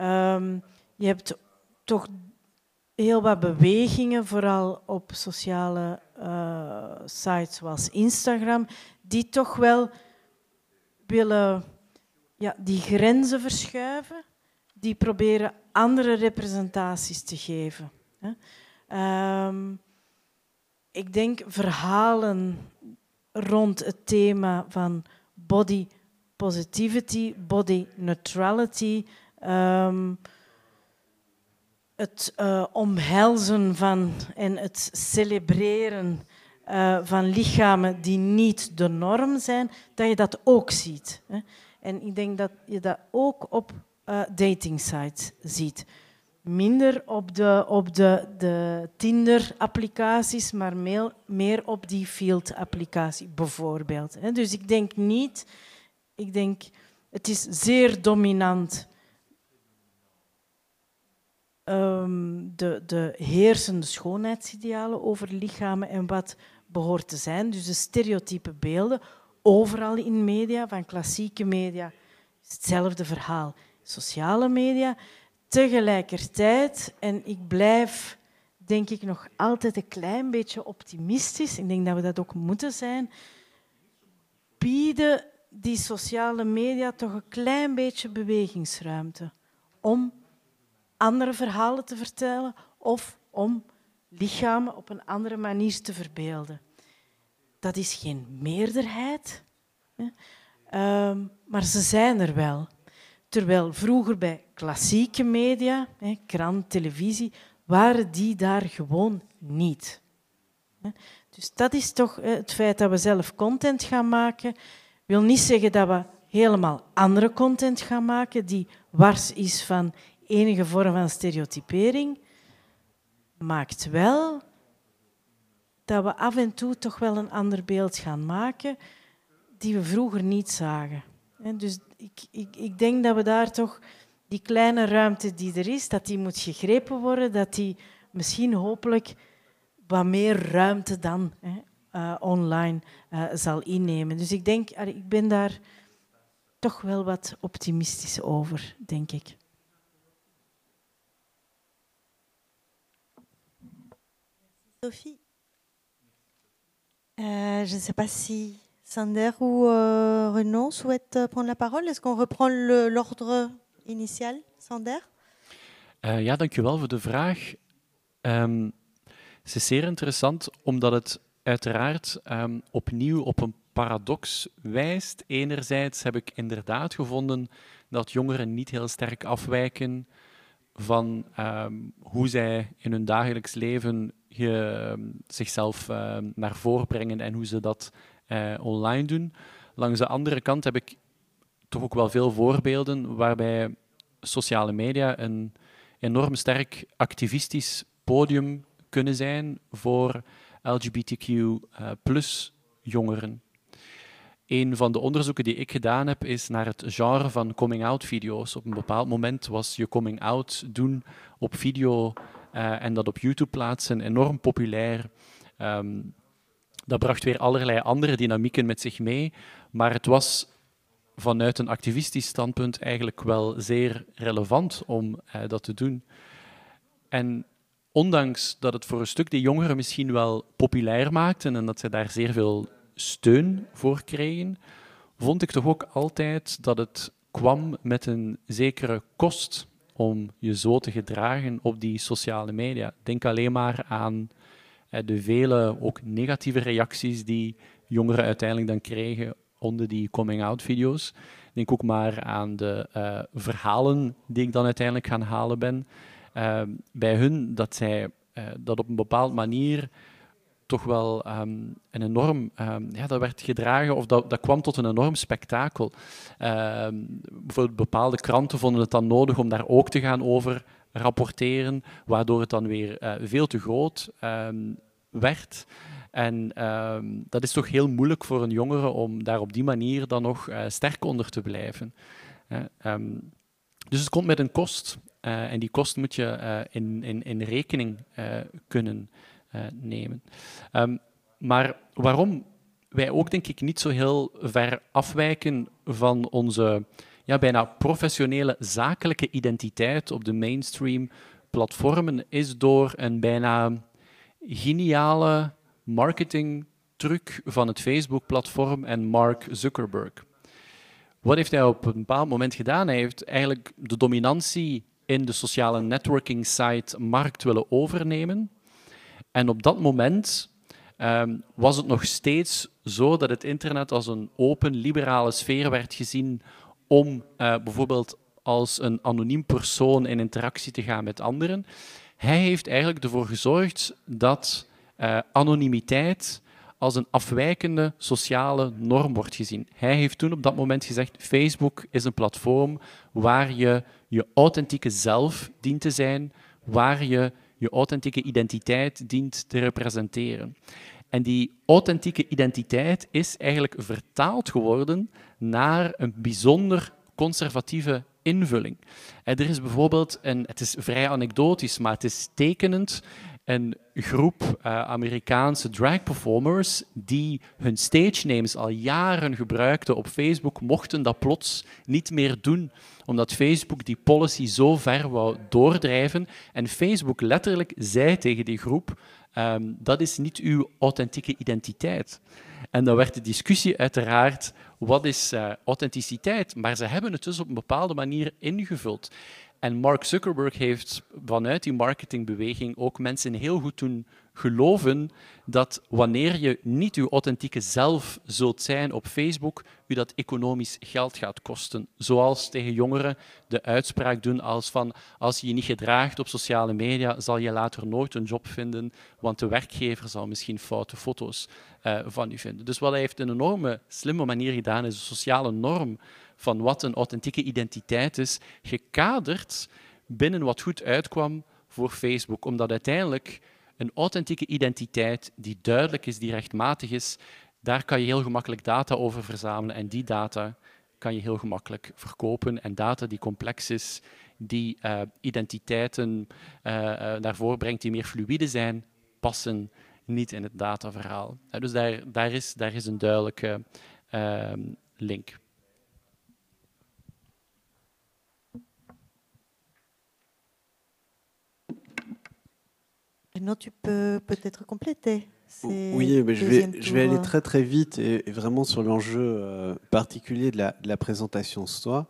Um, je hebt toch heel wat bewegingen, vooral op sociale uh, sites zoals Instagram, die toch wel willen ja, die grenzen verschuiven, die proberen andere representaties te geven. Um, ik denk verhalen rond het thema van body positivity, body neutrality, um, het uh, omhelzen van en het celebreren uh, van lichamen die niet de norm zijn, dat je dat ook ziet. Hè. En ik denk dat je dat ook op uh, dating sites ziet. Minder op de, op de, de Tinder-applicaties, maar meer, op die Field-applicatie bijvoorbeeld. Dus ik denk niet, ik denk, het is zeer dominant. Um, de, de heersende schoonheidsidealen over lichamen en wat behoort te zijn. Dus de stereotype beelden, overal in media, van klassieke media, hetzelfde verhaal sociale media. Tegelijkertijd, en ik blijf denk ik nog altijd een klein beetje optimistisch, ik denk dat we dat ook moeten zijn, bieden die sociale media toch een klein beetje bewegingsruimte om andere verhalen te vertellen of om lichamen op een andere manier te verbeelden. Dat is geen meerderheid, hè, ehm, maar ze zijn er wel. Terwijl vroeger bij klassieke media, krant, televisie, waren die daar gewoon niet. Dus dat is toch het feit dat we zelf content gaan maken. wil niet zeggen dat we helemaal andere content gaan maken die wars is van enige vorm van stereotypering. Maakt wel dat we af en toe toch wel een ander beeld gaan maken die we vroeger niet zagen. Dus ik, ik, ik denk dat we daar toch die kleine ruimte die er is, dat die moet gegrepen worden, dat die misschien hopelijk wat meer ruimte dan hè, uh, online uh, zal innemen. Dus ik denk, ik ben daar toch wel wat optimistisch over, denk ik. Sophie, uh, je ne sais pas si Sander ou euh, Renan souhaitent euh, prendre la parole. Est-ce qu'on reprend l'ordre initial, Sander uh, Ja, dankjewel voor de vraag. Um, het is zeer interessant omdat het uiteraard um, opnieuw op een paradox wijst. Enerzijds heb ik inderdaad gevonden dat jongeren niet heel sterk afwijken van um, hoe zij in hun dagelijks leven zichzelf naar voren brengen en hoe ze dat online doen. Langs de andere kant heb ik toch ook wel veel voorbeelden waarbij sociale media een enorm sterk activistisch podium kunnen zijn voor LGBTQ uh, plus jongeren. Een van de onderzoeken die ik gedaan heb, is naar het genre van coming-out video's. Op een bepaald moment was je coming-out doen op video uh, en dat op YouTube plaatsen enorm populair. Um, dat bracht weer allerlei andere dynamieken met zich mee, maar het was vanuit een activistisch standpunt eigenlijk wel zeer relevant om uh, dat te doen. En ondanks dat het voor een stuk de jongeren misschien wel populair maakte en dat ze daar zeer veel steun voor kregen, vond ik toch ook altijd dat het kwam met een zekere kost om je zo te gedragen op die sociale media. Denk alleen maar aan eh, de vele ook negatieve reacties die jongeren uiteindelijk dan kregen onder die coming-out video's. Denk ook maar aan de uh, verhalen die ik dan uiteindelijk gaan halen ben. Uh, bij hun dat zij uh, dat op een bepaalde manier toch wel um, een enorm, um, ja, dat werd gedragen of dat, dat kwam tot een enorm spektakel. Bijvoorbeeld bepaalde kranten vonden het dan nodig om daar ook te gaan over rapporteren, waardoor het dan weer uh, veel te groot um, werd. En dat is toch heel moeilijk voor een jongere om daar op die manier dan nog uh, sterk onder te blijven. dus het komt met een kost. Uh, en die kost moet je in, in, in rekening kunnen nemen. Maar waarom wij ook, denk ik, niet zo heel ver afwijken van onze ja, bijna professionele zakelijke identiteit op de mainstream platformen, is door een bijna geniale marketingtruc van het Facebook-platform en Mark Zuckerberg. Wat heeft hij op een bepaald moment gedaan? Hij heeft eigenlijk de dominantie in de sociale networking site markt willen overnemen. En op dat moment um, was het nog steeds zo dat het internet als een open, liberale sfeer werd gezien om uh, bijvoorbeeld als een anoniem persoon in interactie te gaan met anderen. Hij heeft eigenlijk ervoor gezorgd dat uh, anonimiteit als een afwijkende sociale norm wordt gezien. Hij heeft toen op dat moment gezegd: Facebook is een platform waar je je authentieke zelf dient te zijn, waar je je authentieke identiteit dient te representeren. En die authentieke identiteit is eigenlijk vertaald geworden naar een bijzonder conservatieve invulling. Er is bijvoorbeeld, een, het is vrij anekdotisch, maar het is tekenend, een groep uh, Amerikaanse drag performers die hun stage names al jaren gebruikten op Facebook, mochten dat plots niet meer doen, omdat Facebook die policy zo ver wou doordrijven. En Facebook letterlijk zei tegen die groep, um, dat is niet uw authentieke identiteit. En dan werd de discussie uiteraard, wat is uh, authenticiteit? Maar ze hebben het dus op een bepaalde manier ingevuld. En Mark Zuckerberg heeft vanuit die marketingbeweging ook mensen heel goed doen geloven dat wanneer je niet je authentieke zelf zult zijn op Facebook, u dat economisch geld gaat kosten. Zoals tegen jongeren de uitspraak doen als van als je je niet gedraagt op sociale media, zal je later nooit een job vinden, want de werkgever zal misschien foute foto's uh, van u vinden. Dus wat hij heeft een enorme slimme manier gedaan, is een sociale norm van wat een authentieke identiteit is, gekaderd binnen wat goed uitkwam voor Facebook. Omdat uiteindelijk een authentieke identiteit die duidelijk is, die rechtmatig is, daar kan je heel gemakkelijk data over verzamelen en die data kan je heel gemakkelijk verkopen. En data die complex is, die uh, identiteiten uh, uh, naar voren brengt die meer fluïde zijn, passen niet in het dataverhaal. dus daar, daar, is, daar is een duidelijke ehm, link. Non, tu peux peut-être compléter. Oui, mais je vais, je vais aller très très vite et, vraiment sur l'enjeu particulier de la, de la présentation soi.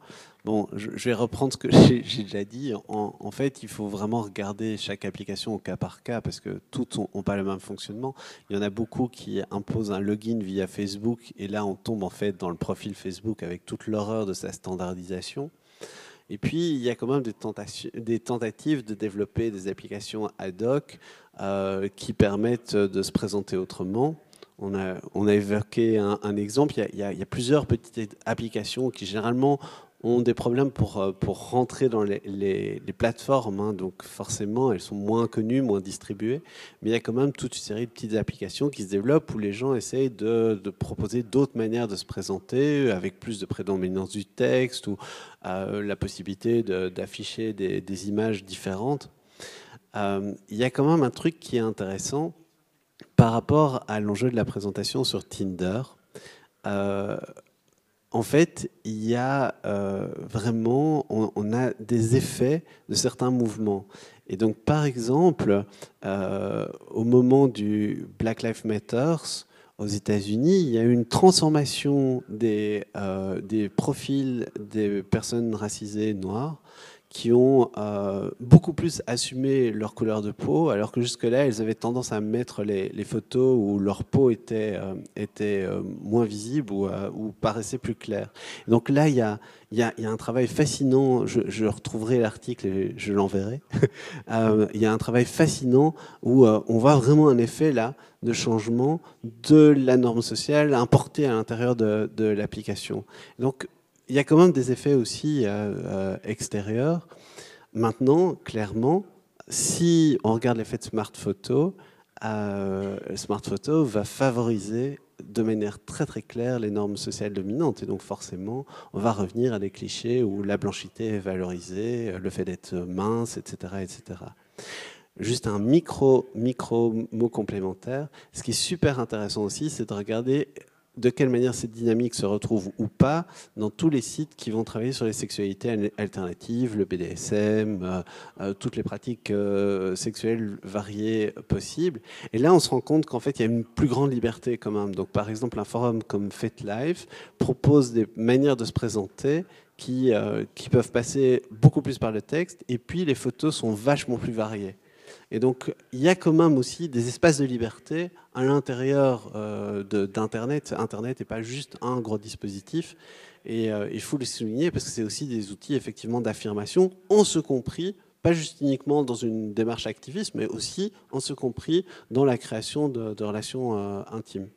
Bon, je, vais reprendre ce que j'ai déjà dit. En, fait, il faut vraiment regarder chaque application au cas par cas parce que toutes n'ont pas le même fonctionnement. Il y en a beaucoup qui imposent un login via Facebook et là, on tombe en fait dans le profil Facebook avec toute l'horreur de sa standardisation. Et puis, il y a quand même des, tentatives de développer des applications ad hoc euh, qui permettent de se présenter autrement. On a, évoqué un, exemple. Il y, a, plusieurs petites applications qui généralement ont des problèmes pour, euh, pour rentrer dans les, les, plateformes. Hein. donc forcément, elles sont moins connues, moins distribuées. Mais il y a quand même toute une série de petites applications qui se développent où les gens essayent de, de proposer d'autres manières de se présenter, avec plus de prédominance du texte ou euh, la possibilité d'afficher des, des, images différentes. Euh, il y a quand même un truc qui est intéressant par rapport à l'enjeu de la présentation sur Tinder. En fait, il y a euh, vraiment, on, a des effets de certains mouvements. Et donc, par exemple, euh, au moment du Black Lives Matter aux États-Unis, il y a une transformation des, euh, des profils des personnes racisées noires qui ont euh, beaucoup plus assumé leur couleur de peau, alors que jusque-là, elles avaient tendance à mettre les, photos où leur peau était, euh, était euh, moins visible ou, paraissait plus claire. Donc là, il y a, y, y a, un travail fascinant, je, je retrouverai l'article et je l'enverrai, il y a un travail fascinant où on voit vraiment un effet là de changement de la norme sociale importée à l'intérieur de, de l'application. Donc il y a quand même des effets aussi euh, euh, extérieurs. Maintenant, clairement, si on regarde l'effet de Smart Photo, euh, Smart Photo va favoriser de manière très très claire les normes sociales dominantes. Et donc forcément, on va revenir à des clichés où la blanchité est valorisée, le fait d'être mince, etc., etc. Juste un micro, micro mot complémentaire. Ce qui est super intéressant aussi, c'est de regarder de quelle manière cette dynamique se retrouve ou pas dans tous les sites qui vont travailler sur les sexualités alternatives, le BDSM, euh, euh, toutes les pratiques euh, sexuelles variées possibles. Et là, on se rend compte qu'en fait, il y a une plus grande liberté quand même. Donc, par exemple, un forum comme FetLife propose des manières de se présenter qui, qui peuvent passer beaucoup plus par le texte, et puis les photos sont vachement plus variées. Et donc, il y a quand même aussi des espaces de liberté à l'intérieur euh, d'Internet. Internet n'est pas juste un gros dispositif. Et euh, il faut le souligner parce que c'est aussi des outils effectivement d'affirmation, en ce compris, pas juste uniquement dans une démarche activiste, mais aussi en ce compris dans la création de, relations euh, intimes.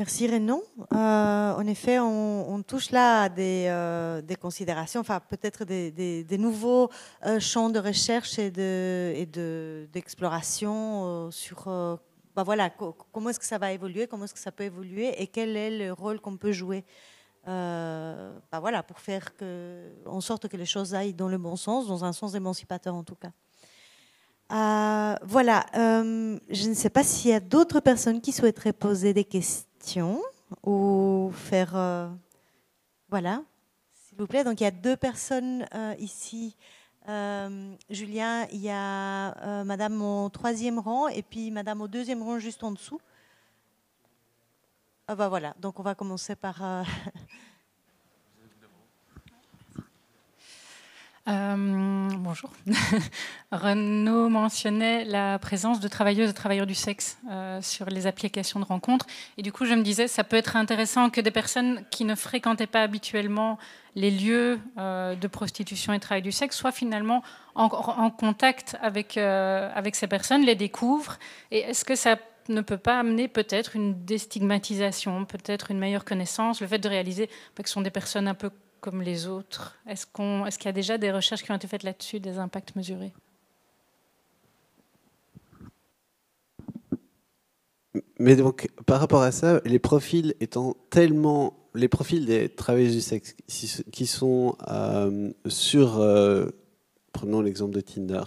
Merci Renan. Euh, en effet, on, touche là à des, euh, considérations, enfin peut-être des, nouveaux euh, champs de recherche et d'exploration de, sur bah voilà, comment est-ce que ça va évoluer, comment est-ce que ça peut évoluer et quel est le rôle qu'on peut jouer bah voilà, pour faire que, en sorte que les choses aillent dans le bon sens, dans un sens émancipateur en tout cas. voilà, je ne sais pas s'il y a d'autres personnes qui souhaiteraient poser des questions ou faire... Euh, voilà, s'il vous plaît. Donc il y a deux personnes euh, ici. Euh, Julien, il y a Madame au troisième rang et puis Madame au deuxième rang juste en dessous. Ah bah voilà, donc on va commencer par... Euh, bonjour. Renaud mentionnait la présence de travailleuses et travailleurs du sexe euh, sur les applications de rencontres. Et du coup, je me disais, ça peut être intéressant que des personnes qui ne fréquentaient pas habituellement les lieux euh, de prostitution et travail du sexe soient finalement en, contact avec, avec ces personnes, les découvrent. Et est-ce que ça ne peut pas amener peut-être une déstigmatisation, peut-être une meilleure connaissance, le fait de réaliser que ce sont des personnes un peu comme les autres? Est-ce qu'il y a déjà des recherches qui ont été faites là-dessus, des impacts mesurés? Mais donc, par rapport à ça, les profils étant tellement. Les profils des travailleurs du sexe qui sont euh, sur. Euh, prenons l'exemple de Tinder,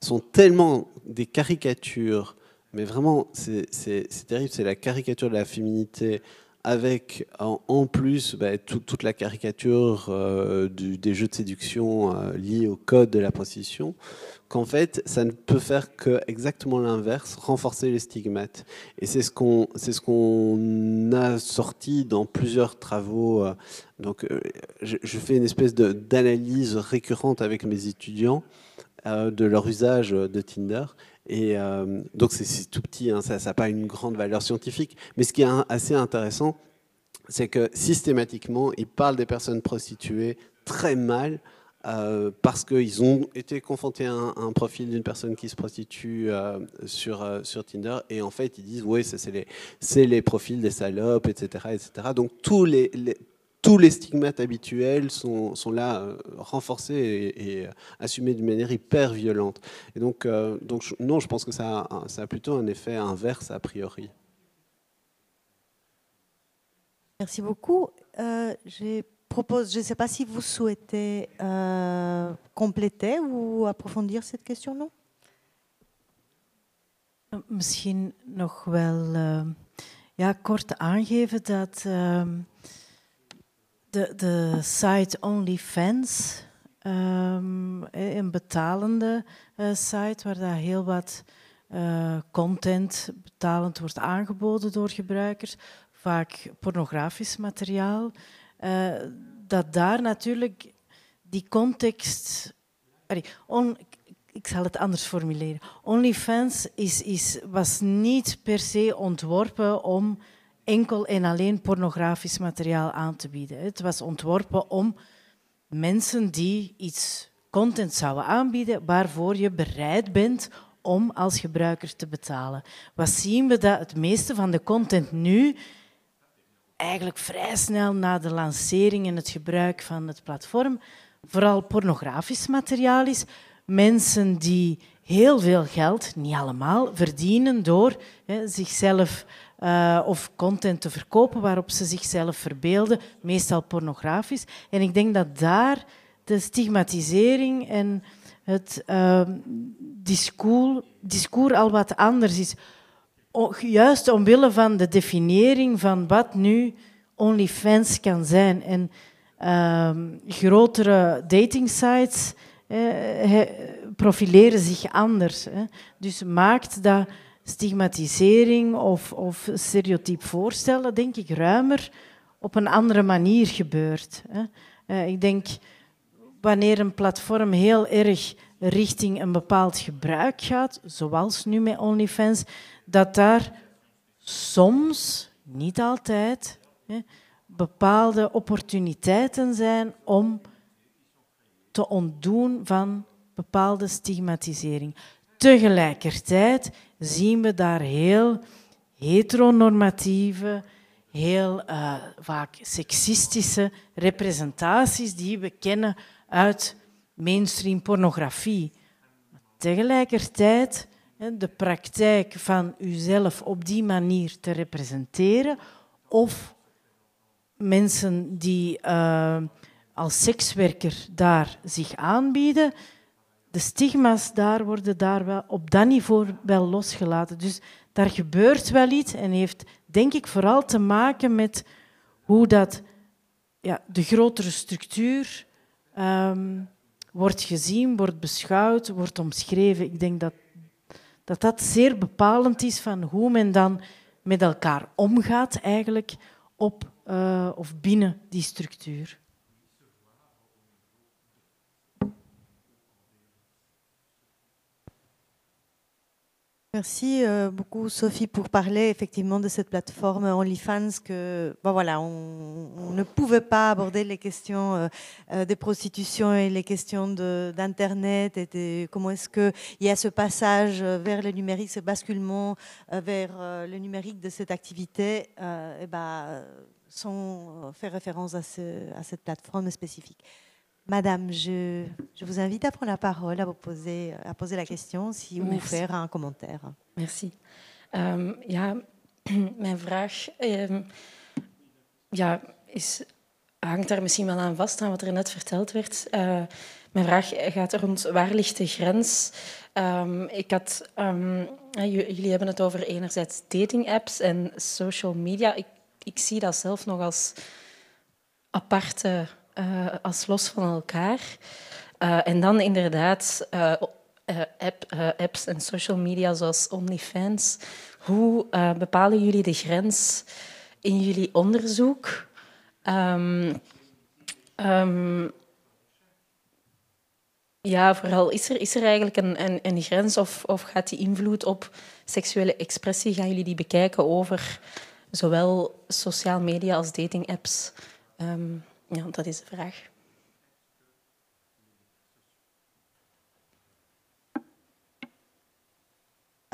sont tellement des caricatures, mais vraiment, c'est terrible, c'est la caricature de la féminité avec en, plus bah, toute la caricature euh, des jeux de séduction euh, liés au code de la prostitution, qu'en fait, ça ne peut faire que exactement l'inverse, renforcer les stigmates. Et c'est ce qu'on ce qu'on a sorti dans plusieurs travaux. Euh, donc, je, fais une espèce d'analyse récurrente avec mes étudiants de leur usage de Tinder. Et euh, donc c'est tout petit, hein, ça n'a pas une grande valeur scientifique. Mais ce qui est assez intéressant, c'est que systématiquement, ils parlent des personnes prostituées très mal. Euh, parce qu'ils ont été confrontés à un, profil d'une personne qui se prostitue euh, sur, sur Tinder et en fait ils disent oui c'est les, les profils des salopes etc etc donc tous les, tous les stigmates habituels sont, sont là euh, renforcés et, assumés d'une manière hyper violente. Et donc, euh, donc non, je pense que ça a, ça a plutôt un effet inverse a priori. Merci beaucoup. Euh, je propose, je ne sais pas si vous souhaitez compléter ou approfondir cette question, non? Misschien nog wel uh, ja, kort aangeven dat uh, de, de site OnlyFans, um, een betalende uh, site waar daar heel wat uh, content betalend wordt aangeboden door gebruikers, vaak pornografisch materiaal, dat daar natuurlijk die context. On, ik zal het anders formuleren. OnlyFans is, is, was niet per se ontworpen om enkel en alleen pornografisch materiaal aan te bieden. Het was ontworpen om mensen die iets content zouden aanbieden waarvoor je bereid bent om als gebruiker te betalen. Wat zien we dat het meeste van de content nu eigenlijk vrij snel na de lancering en het gebruik van het platform vooral pornografisch materiaal is. Mensen die heel veel geld, niet allemaal, verdienen door hè, zichzelf uh, of content te verkopen waarop ze zichzelf verbeelden, meestal pornografisch. En ik denk dat daar de stigmatisering en het uh, discours, discours al wat anders is. Juist omwille van de definiëring van wat nu OnlyFans kan zijn. En uh, grotere datingsites eh, profileren zich anders. Hè. Dus maakt dat stigmatisering of, of stereotyp voorstellen, denk ik, ruimer op een andere manier gebeurt. Uh, ik denk, wanneer een platform heel erg richting een bepaald gebruik gaat, zoals nu met OnlyFans, dat daar soms, niet altijd, bepaalde opportuniteiten zijn om te ontdoen van bepaalde stigmatisering. Tegelijkertijd zien we daar heel heteronormatieve, heel uh, vaak seksistische representaties die we kennen uit mainstream pornografie. Tegelijkertijd de praktijk van uzelf op die manier te representeren of mensen die uh, als sekswerker daar zich aanbieden, de stigma's daar worden daar wel, op dat niveau wel losgelaten. Dus daar gebeurt wel iets en heeft denk ik vooral te maken met hoe dat, ja, de grotere structuur um, wordt gezien, wordt beschouwd, wordt omschreven. Ik denk dat dat, dat zeer bepalend is van hoe men dan met elkaar omgaat eigenlijk op uh, of binnen die structuur. Merci euh, beaucoup Sophie pour parler effectivement de cette plateforme OnlyFans que voilà on, ne pouvait pas aborder les questions euh, euh, de prostitution et les questions d'internet et comment est-ce que il y a ce passage vers le numérique, ce basculement vers le numérique de cette activité et ben, sans faire référence à cette plateforme spécifique. Madame, je, je, vous invite à prendre la parole, à, vous poser, à poser la question si, ou Merci. faire un commentaire. Merci. Um, ja, mijn vraag um, ja, is, hangt daar misschien wel aan vast, aan wat er net verteld werd. Uh, mijn vraag gaat rond waar ligt de grens? Um, ik had, jullie hebben het over enerzijds dating apps en social media. Ik ik zie dat zelf nog als aparte, uh, als los van elkaar. Uh, en dan inderdaad app, apps en social media zoals OnlyFans. Hoe bepalen jullie de grens in jullie onderzoek? Um, um, ja, vooral is er, is er eigenlijk een, een, een grens of, of gaat die invloed op seksuele expressie, gaan jullie die bekijken over zowel sociale media als datingapps? Um, ja, dat is de vraag.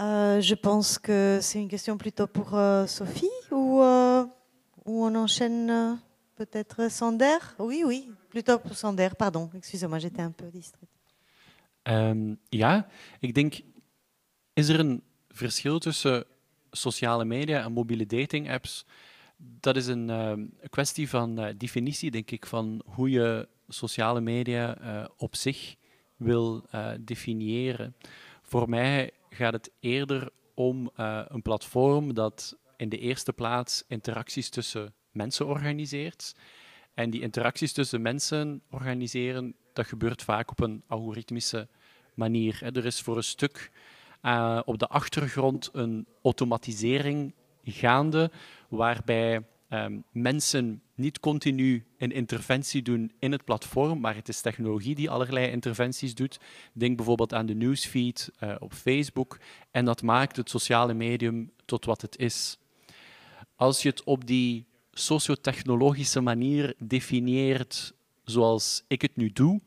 Uh, je pense que c'est une question plutôt pour uh, Sophie ou, uh, ou on enchaîne euh, peut-être Sander Oui, oui, plutôt pour Sander, pardon, excusez-moi, j'étais un peu distraite. Um, ja, ik denk, is er een verschil tussen sociale media en mobiele dating apps? Dat is een, uh, kwestie van uh, definitie, denk ik, van hoe je sociale media uh, op zich wil definiëren. Voor mij gaat het eerder om een platform dat in de eerste plaats interacties tussen mensen organiseert. En die interacties tussen mensen organiseren, dat gebeurt vaak op een algoritmische manier. Er is voor een stuk op de achtergrond een automatisering gaande, waarbij um, mensen niet continu een interventie doen in het platform, maar het is technologie die allerlei interventies doet. Denk bijvoorbeeld aan de newsfeed uh, op Facebook en dat maakt het sociale medium tot wat het is. Als je het op die sociotechnologische manier definieert zoals ik het nu doe,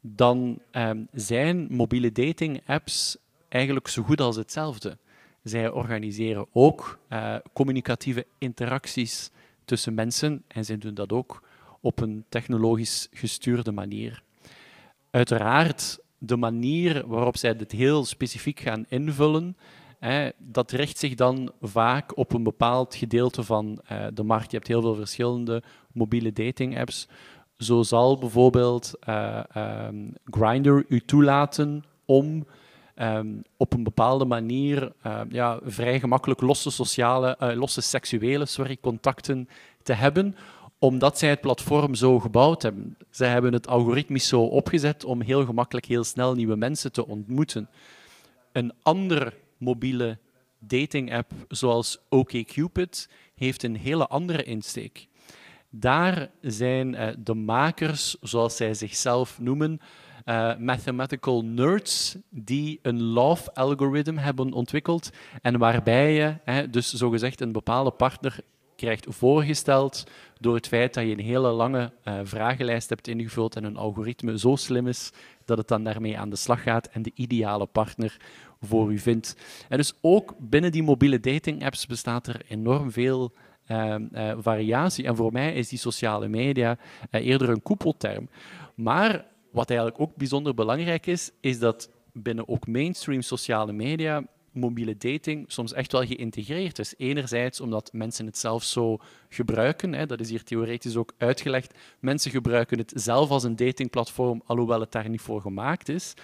dan um, zijn mobiele dating apps eigenlijk zo goed als hetzelfde. Zij organiseren ook uh, communicatieve interacties tussen mensen en zij doen dat ook op een technologisch gestuurde manier. Uiteraard, de manier waarop zij dit heel specifiek gaan invullen, hè, dat richt zich dan vaak op een bepaald gedeelte van uh, de markt. Je hebt heel veel verschillende mobiele dating apps. Zo zal bijvoorbeeld uh, Grindr u toelaten om um, op een bepaalde manier uh, ja, vrij gemakkelijk losse, sociale, uh, losse seksuele sorry, contacten te hebben, omdat zij het platform zo gebouwd hebben. Zij hebben het algoritmisch zo opgezet om heel gemakkelijk, heel snel nieuwe mensen te ontmoeten. Een andere mobiele dating app zoals OkCupid heeft een hele andere insteek. Daar zijn uh, de makers, zoals zij zichzelf noemen, uh, mathematical nerds die een love algorithm hebben ontwikkeld en waarbij je hè, dus zogezegd een bepaalde partner krijgt voorgesteld door het feit dat je een hele lange uh, vragenlijst hebt ingevuld en een algoritme zo slim is dat het dan daarmee aan de slag gaat en de ideale partner voor u vindt. En dus ook binnen die mobiele dating apps bestaat er enorm veel uh, uh, variatie. En voor mij is die sociale media eerder een koepelterm. Maar wat eigenlijk ook bijzonder belangrijk is, is dat binnen ook mainstream sociale media mobiele dating soms echt wel geïntegreerd is. Enerzijds omdat mensen het zelf zo gebruiken, hè, dat is hier theoretisch ook uitgelegd. Mensen gebruiken het zelf als een datingplatform, alhoewel het daar niet voor gemaakt is.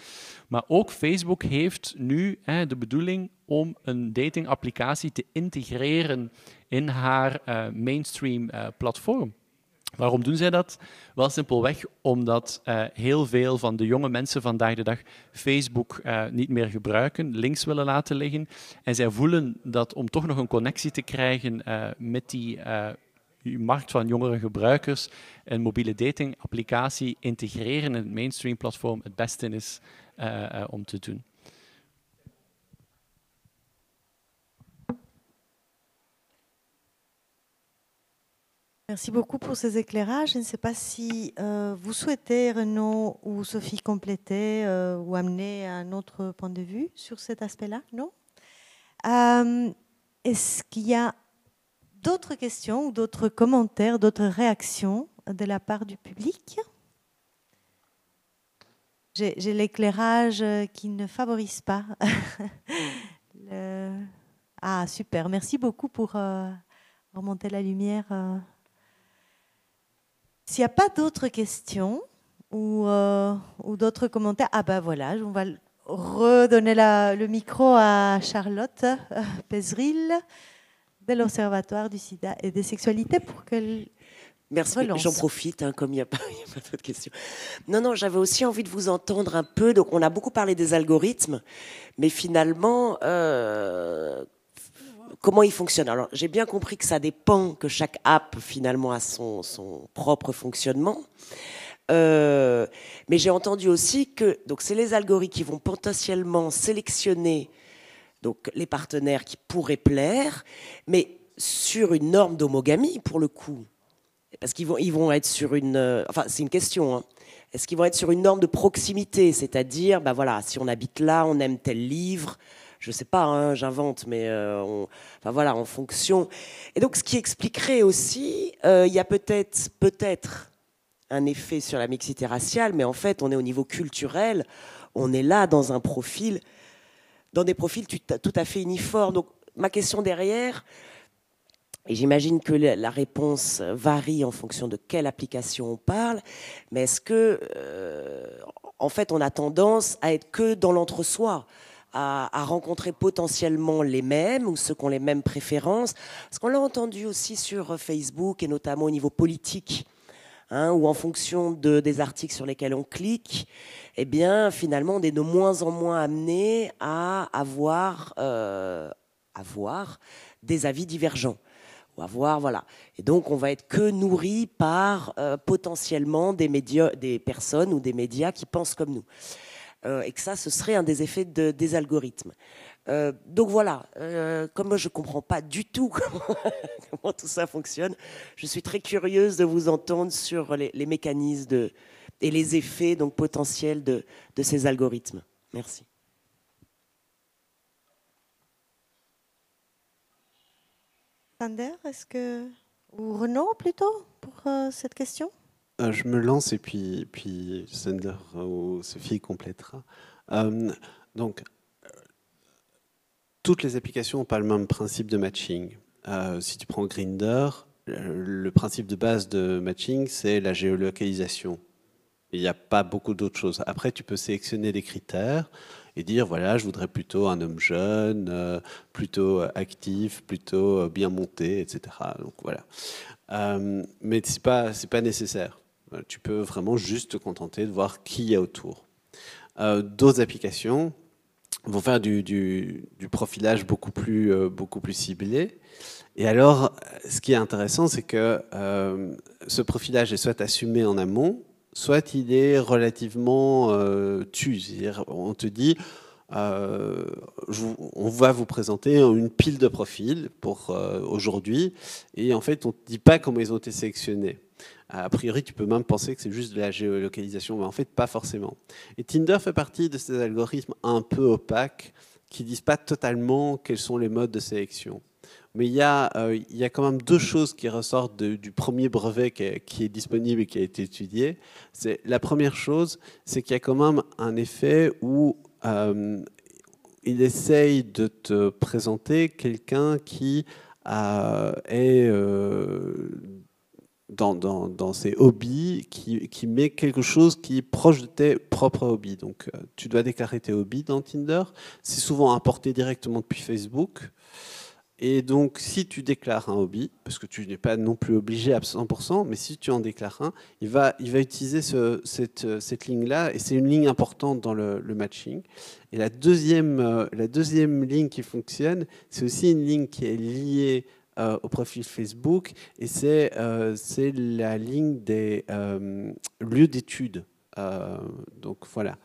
Maar ook Facebook heeft nu hè, de bedoeling om een datingapplicatie te integreren in haar uh, mainstream uh, platform. Waarom doen zij dat? Wel simpelweg omdat uh, heel veel van de jonge mensen vandaag de dag Facebook uh, niet meer gebruiken, links willen laten liggen. En zij voelen dat om toch nog een connectie te krijgen uh, met die markt van jongere gebruikers, een mobiele datingapplicatie integreren in het mainstream platform het beste is om te doen. Merci beaucoup pour ces éclairages. Je ne sais pas si euh, vous souhaitez, Renaud ou Sophie, compléter euh, ou amener un autre point de vue sur cet aspect-là, non? Euh, Est-ce qu'il y a d'autres questions ou d'autres commentaires, d'autres réactions de la part du public? J'ai l'éclairage qui ne favorise pas. Ah, super. Merci beaucoup pour remonter la lumière. S'il n'y a pas d'autres questions ou, euh, ou d'autres commentaires, ah ben voilà, on va redonner la, le micro à Charlotte euh, Pézril de l'Observatoire du sida et des sexualités pour qu'elle Merci, j'en profite, hein, comme il n'y a pas, pas d'autres questions. Non, non, j'avais aussi envie de vous entendre un peu. Donc, on a beaucoup parlé des algorithmes, mais finalement, euh, comment ils fonctionnent Alors, j'ai bien compris que ça dépend, que chaque app, finalement, a son, son propre fonctionnement. Euh, mais j'ai entendu aussi que donc c'est les algorithmes qui vont potentiellement sélectionner donc les partenaires qui pourraient plaire, mais sur une norme d'homogamie pour le coup. Parce qu'ils vont, ils vont être sur une. Euh, enfin, c'est une question. Hein. Est-ce qu'ils vont être sur une norme de proximité? C'est-à-dire, bah voilà, si on habite là, on aime tel livre. Je sais pas, hein, j'invente, mais euh, enfin voilà, en fonction. Et donc, ce qui expliquerait aussi, euh, il y a peut-être, peut-être un effet sur la mixité raciale, mais en fait, on est au niveau culturel. On est là dans un profil, dans des profils tout à fait uniformes. Donc, ma question derrière, et j'imagine que la réponse varie en fonction de quelle application on parle, mais est-ce que, euh, en fait, on a tendance à être que dans l'entre-soi? À, rencontrer potentiellement les mêmes ou ceux qui ont les mêmes préférences Parce qu'on l'a entendu aussi sur Facebook et notamment au niveau politique. Hein, ou en fonction de, des articles sur lesquels on clique, eh bien, finalement, on est de moins en moins amené à avoir, euh, des avis divergents avoir, voilà. Et donc, on va être que nourri par euh, potentiellement des personnes ou des médias qui pensent comme nous. Euh, et que ça, ce serait un des effets des algorithmes. Euh, donc voilà, comme moi je ne comprends pas du tout comment, tout ça fonctionne, je suis très curieuse de vous entendre sur les, mécanismes et les effets donc, potentiels de, de ces algorithmes. Merci. Sander, est-ce que ou Renaud plutôt pour euh, cette question? Euh, Je me lance et puis puis Sander ou Sophie complétera. Euh, donc toutes les applications n'ont pas le même principe de matching. si tu prends Grinder, le principe de base de matching, c'est la géolocalisation. Il n'y a pas beaucoup d'autres choses. Après, tu peux sélectionner des critères et dire voilà, je voudrais plutôt un homme jeune, euh, plutôt actif, plutôt euh, bien monté, etc. Donc voilà. Euh, mais c'est pas c'est pas nécessaire. Tu peux vraiment juste te contenter de voir qui y a autour. D'autres applications vont faire du, profilage beaucoup plus beaucoup plus ciblé. Et alors, ce qui est intéressant, c'est que ce profilage est soit assumé en amont, soit il est relativement euh, tu. on te dit, euh, on va vous présenter une pile de profils pour euh, aujourd'hui, et en fait, on ne te dit pas comment ils ont été sélectionnés. A priori, tu peux même penser que c'est juste de la géolocalisation, mais en fait, pas forcément. Et Tinder fait partie de ces algorithmes un peu opaques qui disent pas totalement quels sont les modes de sélection. Mais il y, a, euh, il y a quand même deux choses qui ressortent du premier brevet qui est, disponible et qui a été étudié. C'est, la première chose, c'est qu'il y a quand même un effet où euh, il essaye de te présenter quelqu'un qui euh, est dans, dans, ses hobbies, qui, qui, met quelque chose qui est proche de tes propres hobbies. Donc, tu dois déclarer tes hobbies dans Tinder. C'est souvent importé directement depuis Facebook. Et donc, si tu déclares un hobby, parce que tu n'es pas non plus obligé à 100%, mais si tu en déclares un, il va, il va utiliser ce, cette, cette ligne-là, et c'est une ligne importante dans le, matching. Et la deuxième, euh, la deuxième ligne qui fonctionne, c'est aussi une ligne qui est liée euh, au profil Facebook, et c'est euh, la ligne des lieux d'études. donc voilà.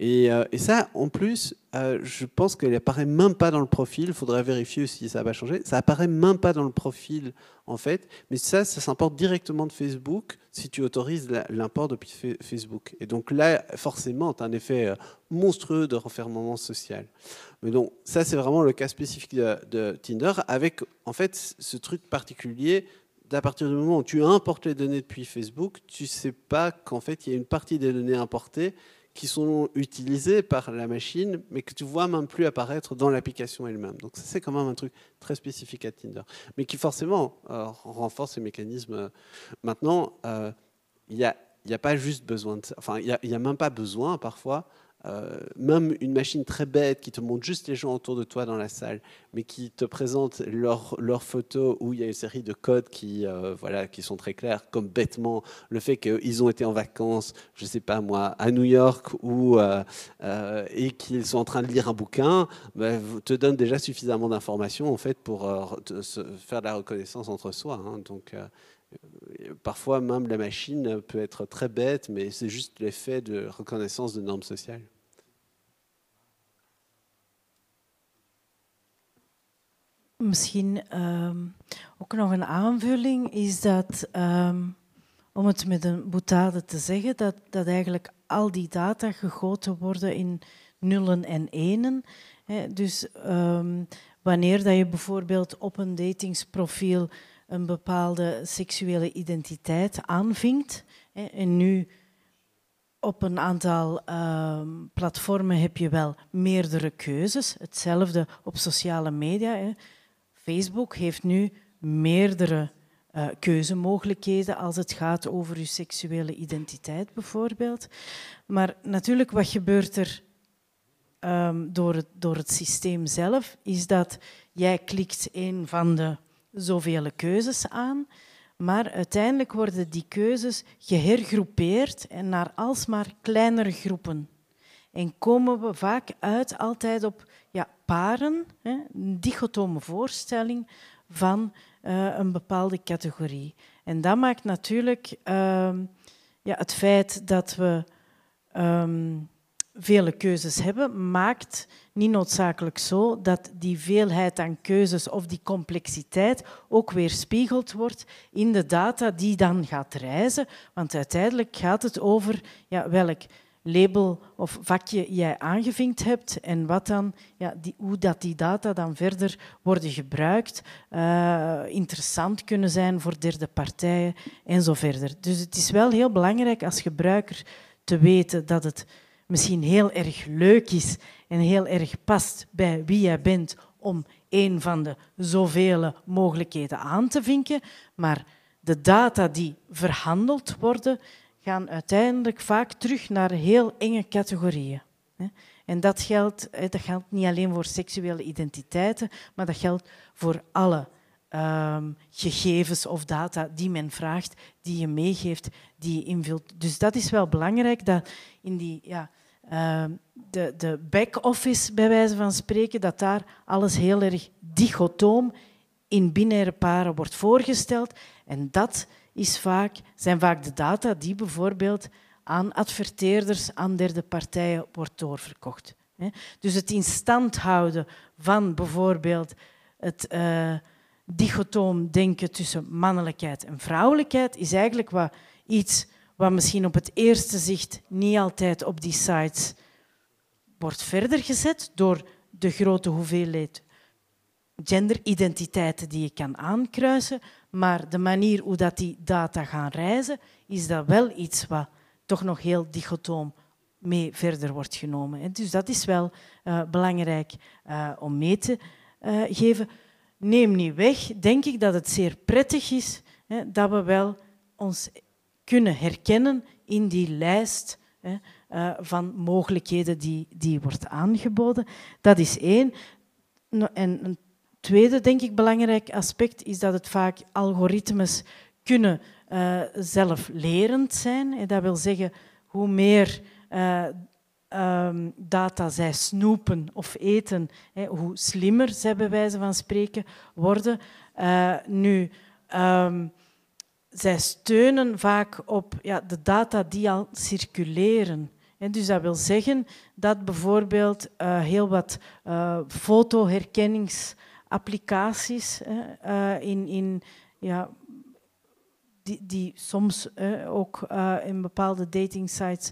Euh, et, ça, en plus, euh, je pense qu'elle apparaît même pas dans le profil. Il faudrait vérifier si ça va changer. Ça apparaît même pas dans le profil, en fait. Mais ça, ça s'importe directement de Facebook si tu autorises l'import depuis Facebook. Et donc là, forcément, tu as un effet euh, monstrueux de renfermement social. Mais donc, ça, c'est vraiment le cas spécifique de, de, Tinder, avec, en fait, ce truc particulier d'à partir du moment où tu importes les données depuis Facebook, tu sais pas qu'en fait, il y a une partie des données importées qui sont utilisés par la machine, mais que tu vois même plus apparaître dans l'application elle-même. Donc ça, c'est quand même un truc très spécifique à Tinder, mais qui forcément euh, renforce ces mécanismes. Maintenant, euh, il n'y a, a, pas juste besoin de... Enfin, il n'y a, même pas besoin, parfois, euh, même une machine très bête qui te montre juste les gens autour de toi dans la salle, mais qui te présente leurs leur photos où il y a une série de codes qui, euh, voilà, qui sont très clairs, comme bêtement le fait qu'ils ont été en vacances, je ne sais pas moi, à New York ou, euh, et qu'ils sont en train de lire un bouquin, bah, te donne déjà suffisamment d'informations en fait pour faire de la reconnaissance entre soi. Hein. donc Parfois, même la machine peut être très bête, mais c'est juste l'effet de reconnaissance de normes sociales. Misschien um, ook nog een aanvulling is dat, um, om het met een boetade te zeggen, dat, dat eigenlijk al die data gegoten worden in nullen en enen. dus um, wanneer dat je bijvoorbeeld op een datingsprofiel een bepaalde seksuele identiteit aanvinkt. En nu op een aantal uh, platformen heb je wel meerdere keuzes. Hetzelfde op sociale media. Hè. Facebook heeft nu meerdere uh, keuzemogelijkheden als het gaat over je seksuele identiteit bijvoorbeeld. Maar natuurlijk, wat gebeurt er um, door, het, door het systeem zelf, is dat jij klikt een van de zoveel keuzes aan. Maar uiteindelijk worden die keuzes gehergroepeerd en naar alsmaar kleinere groepen. En komen we vaak uit altijd op ja, paren, hè, een dichotome voorstelling van uh, een bepaalde categorie. En dat maakt natuurlijk uh, ja, het feit dat we um, vele keuzes hebben, maakt niet noodzakelijk zo dat die veelheid aan keuzes of die complexiteit ook weer spiegeld wordt in de data die dan gaat reizen. Want uiteindelijk gaat het over ja, welk label of vakje jij aangevinkt hebt en wat dan, ja, die, hoe dat die data dan verder worden gebruikt, uh, interessant kunnen zijn voor derde partijen en zo verder. Dus het is wel heel belangrijk als gebruiker te weten dat het misschien heel erg leuk is en heel erg past bij wie jij bent om een van de zoveel mogelijkheden aan te vinken. Maar de data die verhandeld worden, gaan uiteindelijk vaak terug naar heel enge categorieën. En dat geldt, dat geldt niet alleen voor seksuele identiteiten, maar dat geldt voor alle um, gegevens of data die men vraagt, die je meegeeft, die je invult. Dus dat is wel belangrijk dat in die ja, Ehm, de, de back-office, bij wijze van spreken, dat daar alles heel erg dichotoom in binaire paren wordt voorgesteld. En dat is vaak, zijn vaak de data die bijvoorbeeld aan adverteerders, aan derde partijen wordt doorverkocht. Dus het in stand houden van bijvoorbeeld het uh, dichotoom denken tussen mannelijkheid en vrouwelijkheid is eigenlijk wat iets wat misschien op het eerste zicht niet altijd op die sites wordt verder gezet door de grote hoeveelheid genderidentiteiten die je kan aankruisen. Maar de manier hoe dat die data gaan reizen, is dat wel iets wat toch nog heel dichotoom mee verder wordt genomen. Dus dat is wel uh, belangrijk uh, om mee te uh, geven. Neem niet weg, denk ik dat het zeer prettig is hè, dat we wel ons kunnen herkennen in die lijst hè, uh, van mogelijkheden die, die wordt aangeboden. Dat is één. En een tweede, denk ik, belangrijk aspect is dat het vaak algoritmes kunnen uh, zelflerend zijn. Dat wil zeggen, hoe meer uh, um, data zij snoepen of eten, hè, hoe slimmer zij bij wijze van spreken worden. Nu, um, zij steunen vaak op ja, de data die al circuleren. dus dat wil zeggen dat bijvoorbeeld uh, heel wat uh, fotoherkenningsapplicaties uh, in, in, ja, die, die soms ook in bepaalde datingsites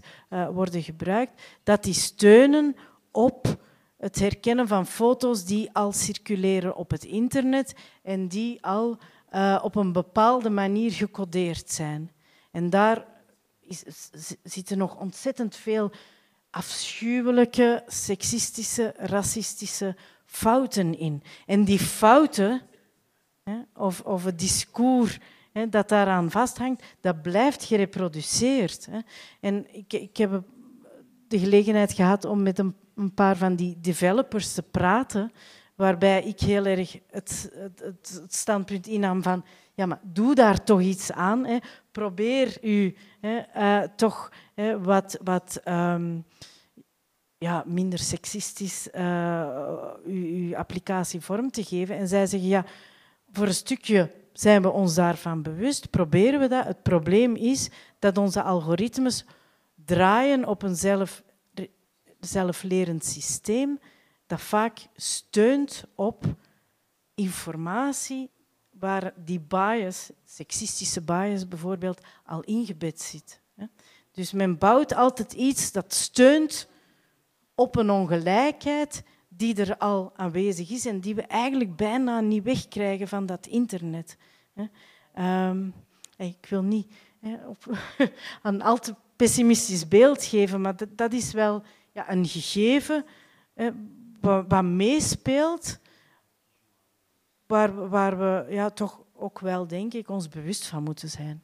worden gebruikt, dat die steunen op het herkennen van foto's die al circuleren op het internet en die al uh, op een bepaalde manier gecodeerd zijn. En daar is, zitten nog ontzettend veel afschuwelijke, seksistische, racistische fouten in. En die fouten, hè, of, of het discours hè, dat daaraan vasthangt, dat blijft gereproduceerd. Hè. En ik, ik heb de gelegenheid gehad om met een paar van die developers te praten, waarbij ik heel erg het, het, het, standpunt innam van ja, maar doe daar toch iets aan. Hè. Probeer u hè, uh, toch hè, wat, wat um, ja, minder seksistisch uh, uw, uw applicatie vorm te geven. En zij zeggen ja, voor een stukje zijn we ons daarvan bewust, proberen we dat. Het probleem is dat onze algoritmes draaien op een zelf, zelflerend systeem dat vaak steunt op informatie waar die bias, seksistische bias bijvoorbeeld, al ingebed zit. Dus men bouwt altijd iets dat steunt op een ongelijkheid die er al aanwezig is en die we eigenlijk bijna niet wegkrijgen van dat internet. Um, ik wil niet een al te pessimistisch beeld geven, maar dat, is wel een gegeven wat, meespeelt, waar, waar we ja, toch ook wel, denk ik, ons bewust van moeten zijn.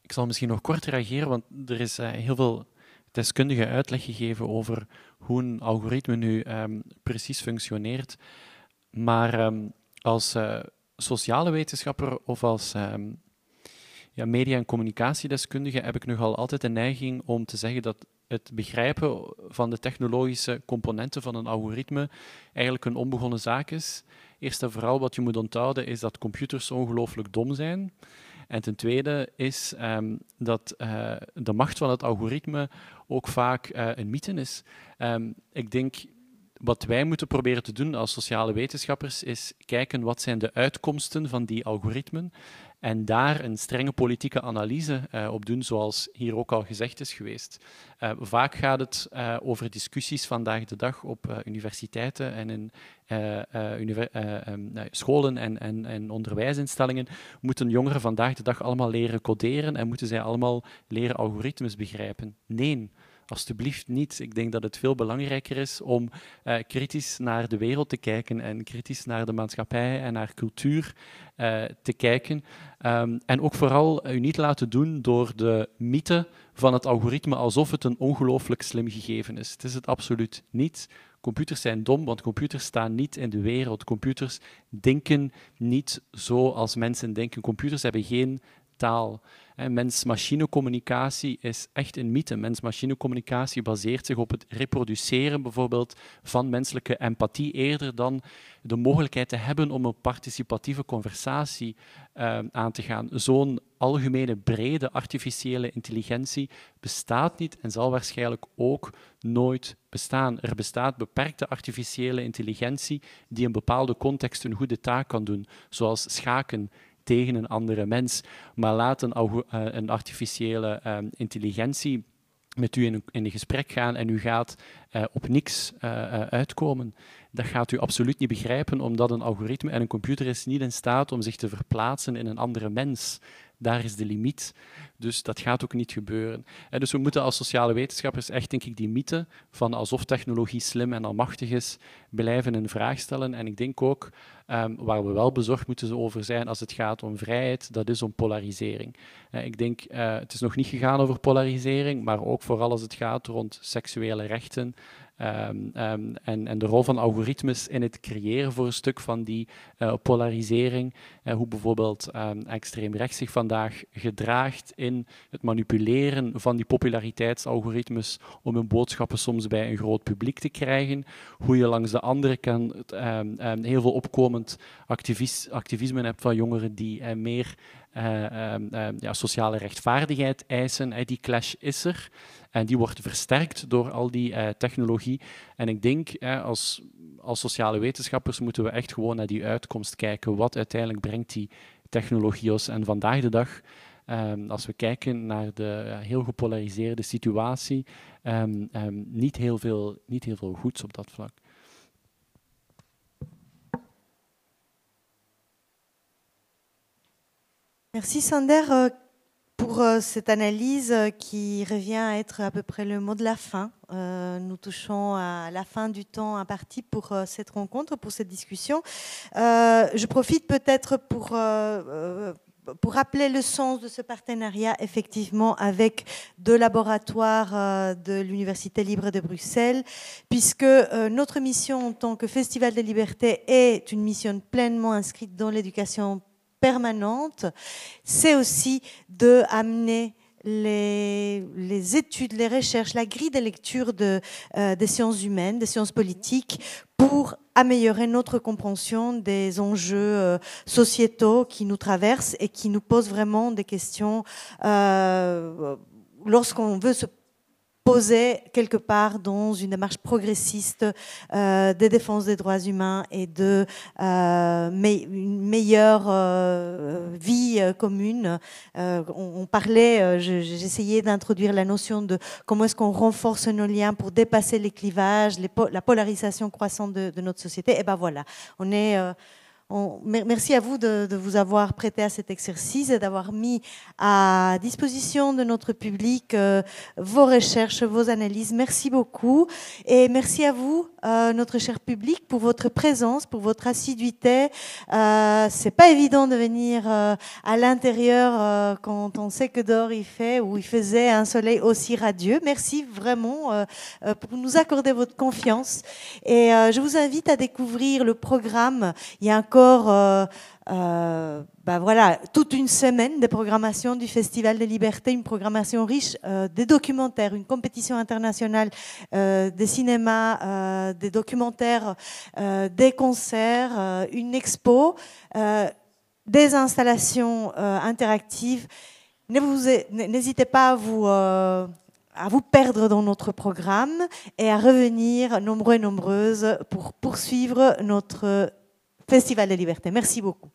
Ik zal misschien nog kort reageren, want er is uh, heel veel deskundige uitleg gegeven over hoe een algoritme nu um, precies functioneert. Maar um, als uh, sociale wetenschapper of als um, ja, media- en communicatiedeskundige heb ik nogal altijd de neiging om te zeggen dat het begrijpen van de technologische componenten van een algoritme eigenlijk een onbegonnen zaak is. Eerst en vooral wat je moet onthouden is dat computers ongelooflijk dom zijn. En ten tweede is um, dat uh, de macht van het algoritme ook vaak uh, een mythe is. Um, ik denk wat wij moeten proberen te doen als sociale wetenschappers is kijken wat zijn de uitkomsten van die algoritmen en daar een strenge politieke analyse uh, op doen, zoals hier ook al gezegd is geweest. Uh, vaak gaat het uh, over discussies vandaag de dag op universiteiten en in um, scholen en, en, en, onderwijsinstellingen. Moeten jongeren vandaag de dag allemaal leren coderen en moeten zij allemaal leren algoritmes begrijpen? Nee. Alsjeblieft niet. Ik denk dat het veel belangrijker is om uh, kritisch naar de wereld te kijken en kritisch naar de maatschappij en naar cultuur uh, te kijken. Um, en ook vooral u niet laten doen door de mythe van het algoritme alsof het een ongelooflijk slim gegeven is. Het is het absoluut niet. Computers zijn dom, want computers staan niet in de wereld. Computers denken niet zoals mensen denken. Computers hebben geen taal. Mens-machine communicatie is echt een mythe. Mens-machine communicatie baseert zich op het reproduceren bijvoorbeeld van menselijke empathie eerder dan de mogelijkheid te hebben om een participatieve conversatie uh, aan te gaan. Zo'n algemene brede artificiële intelligentie bestaat niet en zal waarschijnlijk ook nooit bestaan. Er bestaat beperkte artificiële intelligentie die in bepaalde contexten een goede taak kan doen, zoals schaken tegen een andere mens. Maar laat een, uh, een artificiële uh, intelligentie met u in een, gesprek gaan en u gaat uh, op niks uh, uitkomen. Dat gaat u absoluut niet begrijpen, omdat een algoritme en een computer is niet in staat om zich te verplaatsen in een andere mens. Daar is de limiet. Dus dat gaat ook niet gebeuren. En dus we moeten als sociale wetenschappers echt, denk ik, die mythe van alsof technologie slim en almachtig is, blijven in vraag stellen. En ik denk ook, um, waar we wel bezorgd moeten over zijn als het gaat om vrijheid, dat is om polarisering. Ik denk, uh, het is nog niet gegaan over polarisering, maar ook vooral als het gaat rond seksuele rechten, Um, um, en, en, de rol van algoritmes in het creëren voor een stuk van die uh, polarisering. Uh, hoe bijvoorbeeld um, extreem rechts zich vandaag gedraagt in het manipuleren van die populariteitsalgoritmes om hun boodschappen soms bij een groot publiek te krijgen. Hoe je langs de andere kant heel veel opkomend activisme hebt van jongeren die uh, meer ja, sociale rechtvaardigheid eisen. die clash is er. En die wordt versterkt door al die uh, technologie. En ik denk, als, als sociale wetenschappers moeten we echt gewoon naar die uitkomst kijken. Wat uiteindelijk brengt die technologie ons? En vandaag de dag, um, als we kijken naar de heel gepolariseerde situatie, niet, heel veel, niet heel veel goeds op dat vlak. Merci Sander. Euh, pour cette analyse qui revient à être à peu près le mot de la fin. nous touchons à la fin du temps imparti pour cette rencontre, pour cette discussion. je profite peut-être pour pour rappeler le sens de ce partenariat, effectivement, avec deux laboratoires euh, de l'Université libre de Bruxelles, puisque euh, notre mission en tant que Festival des libertés est une mission pleinement inscrite dans l'éducation permanente, c'est aussi de amener les, études, les recherches, la grille de lecture de, euh, des sciences humaines, des sciences politiques, pour améliorer notre compréhension des enjeux euh, sociétaux qui nous traversent et qui nous posent vraiment des questions euh, lorsqu'on veut se posé quelque part dans une démarche progressiste euh, de défense des droits humains et de euh, une meilleure euh, vie commune. On, parlait, j'essayais d'introduire la notion de comment est-ce qu'on renforce nos liens pour dépasser les clivages, la polarisation croissante de, de, notre société. Et ben voilà, on est merci à vous de, vous avoir prêté à cet exercice et d'avoir mis à disposition de notre public euh, vos recherches, vos analyses. Merci beaucoup. Et merci à vous, euh, notre cher public, pour votre présence, pour votre assiduité. Euh, C'est pas évident de venir euh, à l'intérieur quand on sait que dehors il fait ou il faisait un soleil aussi radieux. Merci vraiment pour nous accorder votre confiance. Et je vous invite à découvrir le programme. Il y a encore euh, euh, bah voilà, toute une semaine de programmation du Festival des Libertés, une programmation riche euh, des documentaires, une compétition internationale des cinémas, des documentaires, des concerts, une expo, des installations interactives. N'hésitez pas à vous à vous perdre dans notre programme et à revenir nombreux et nombreuses pour poursuivre notre Festival de Liberté. Merci beaucoup.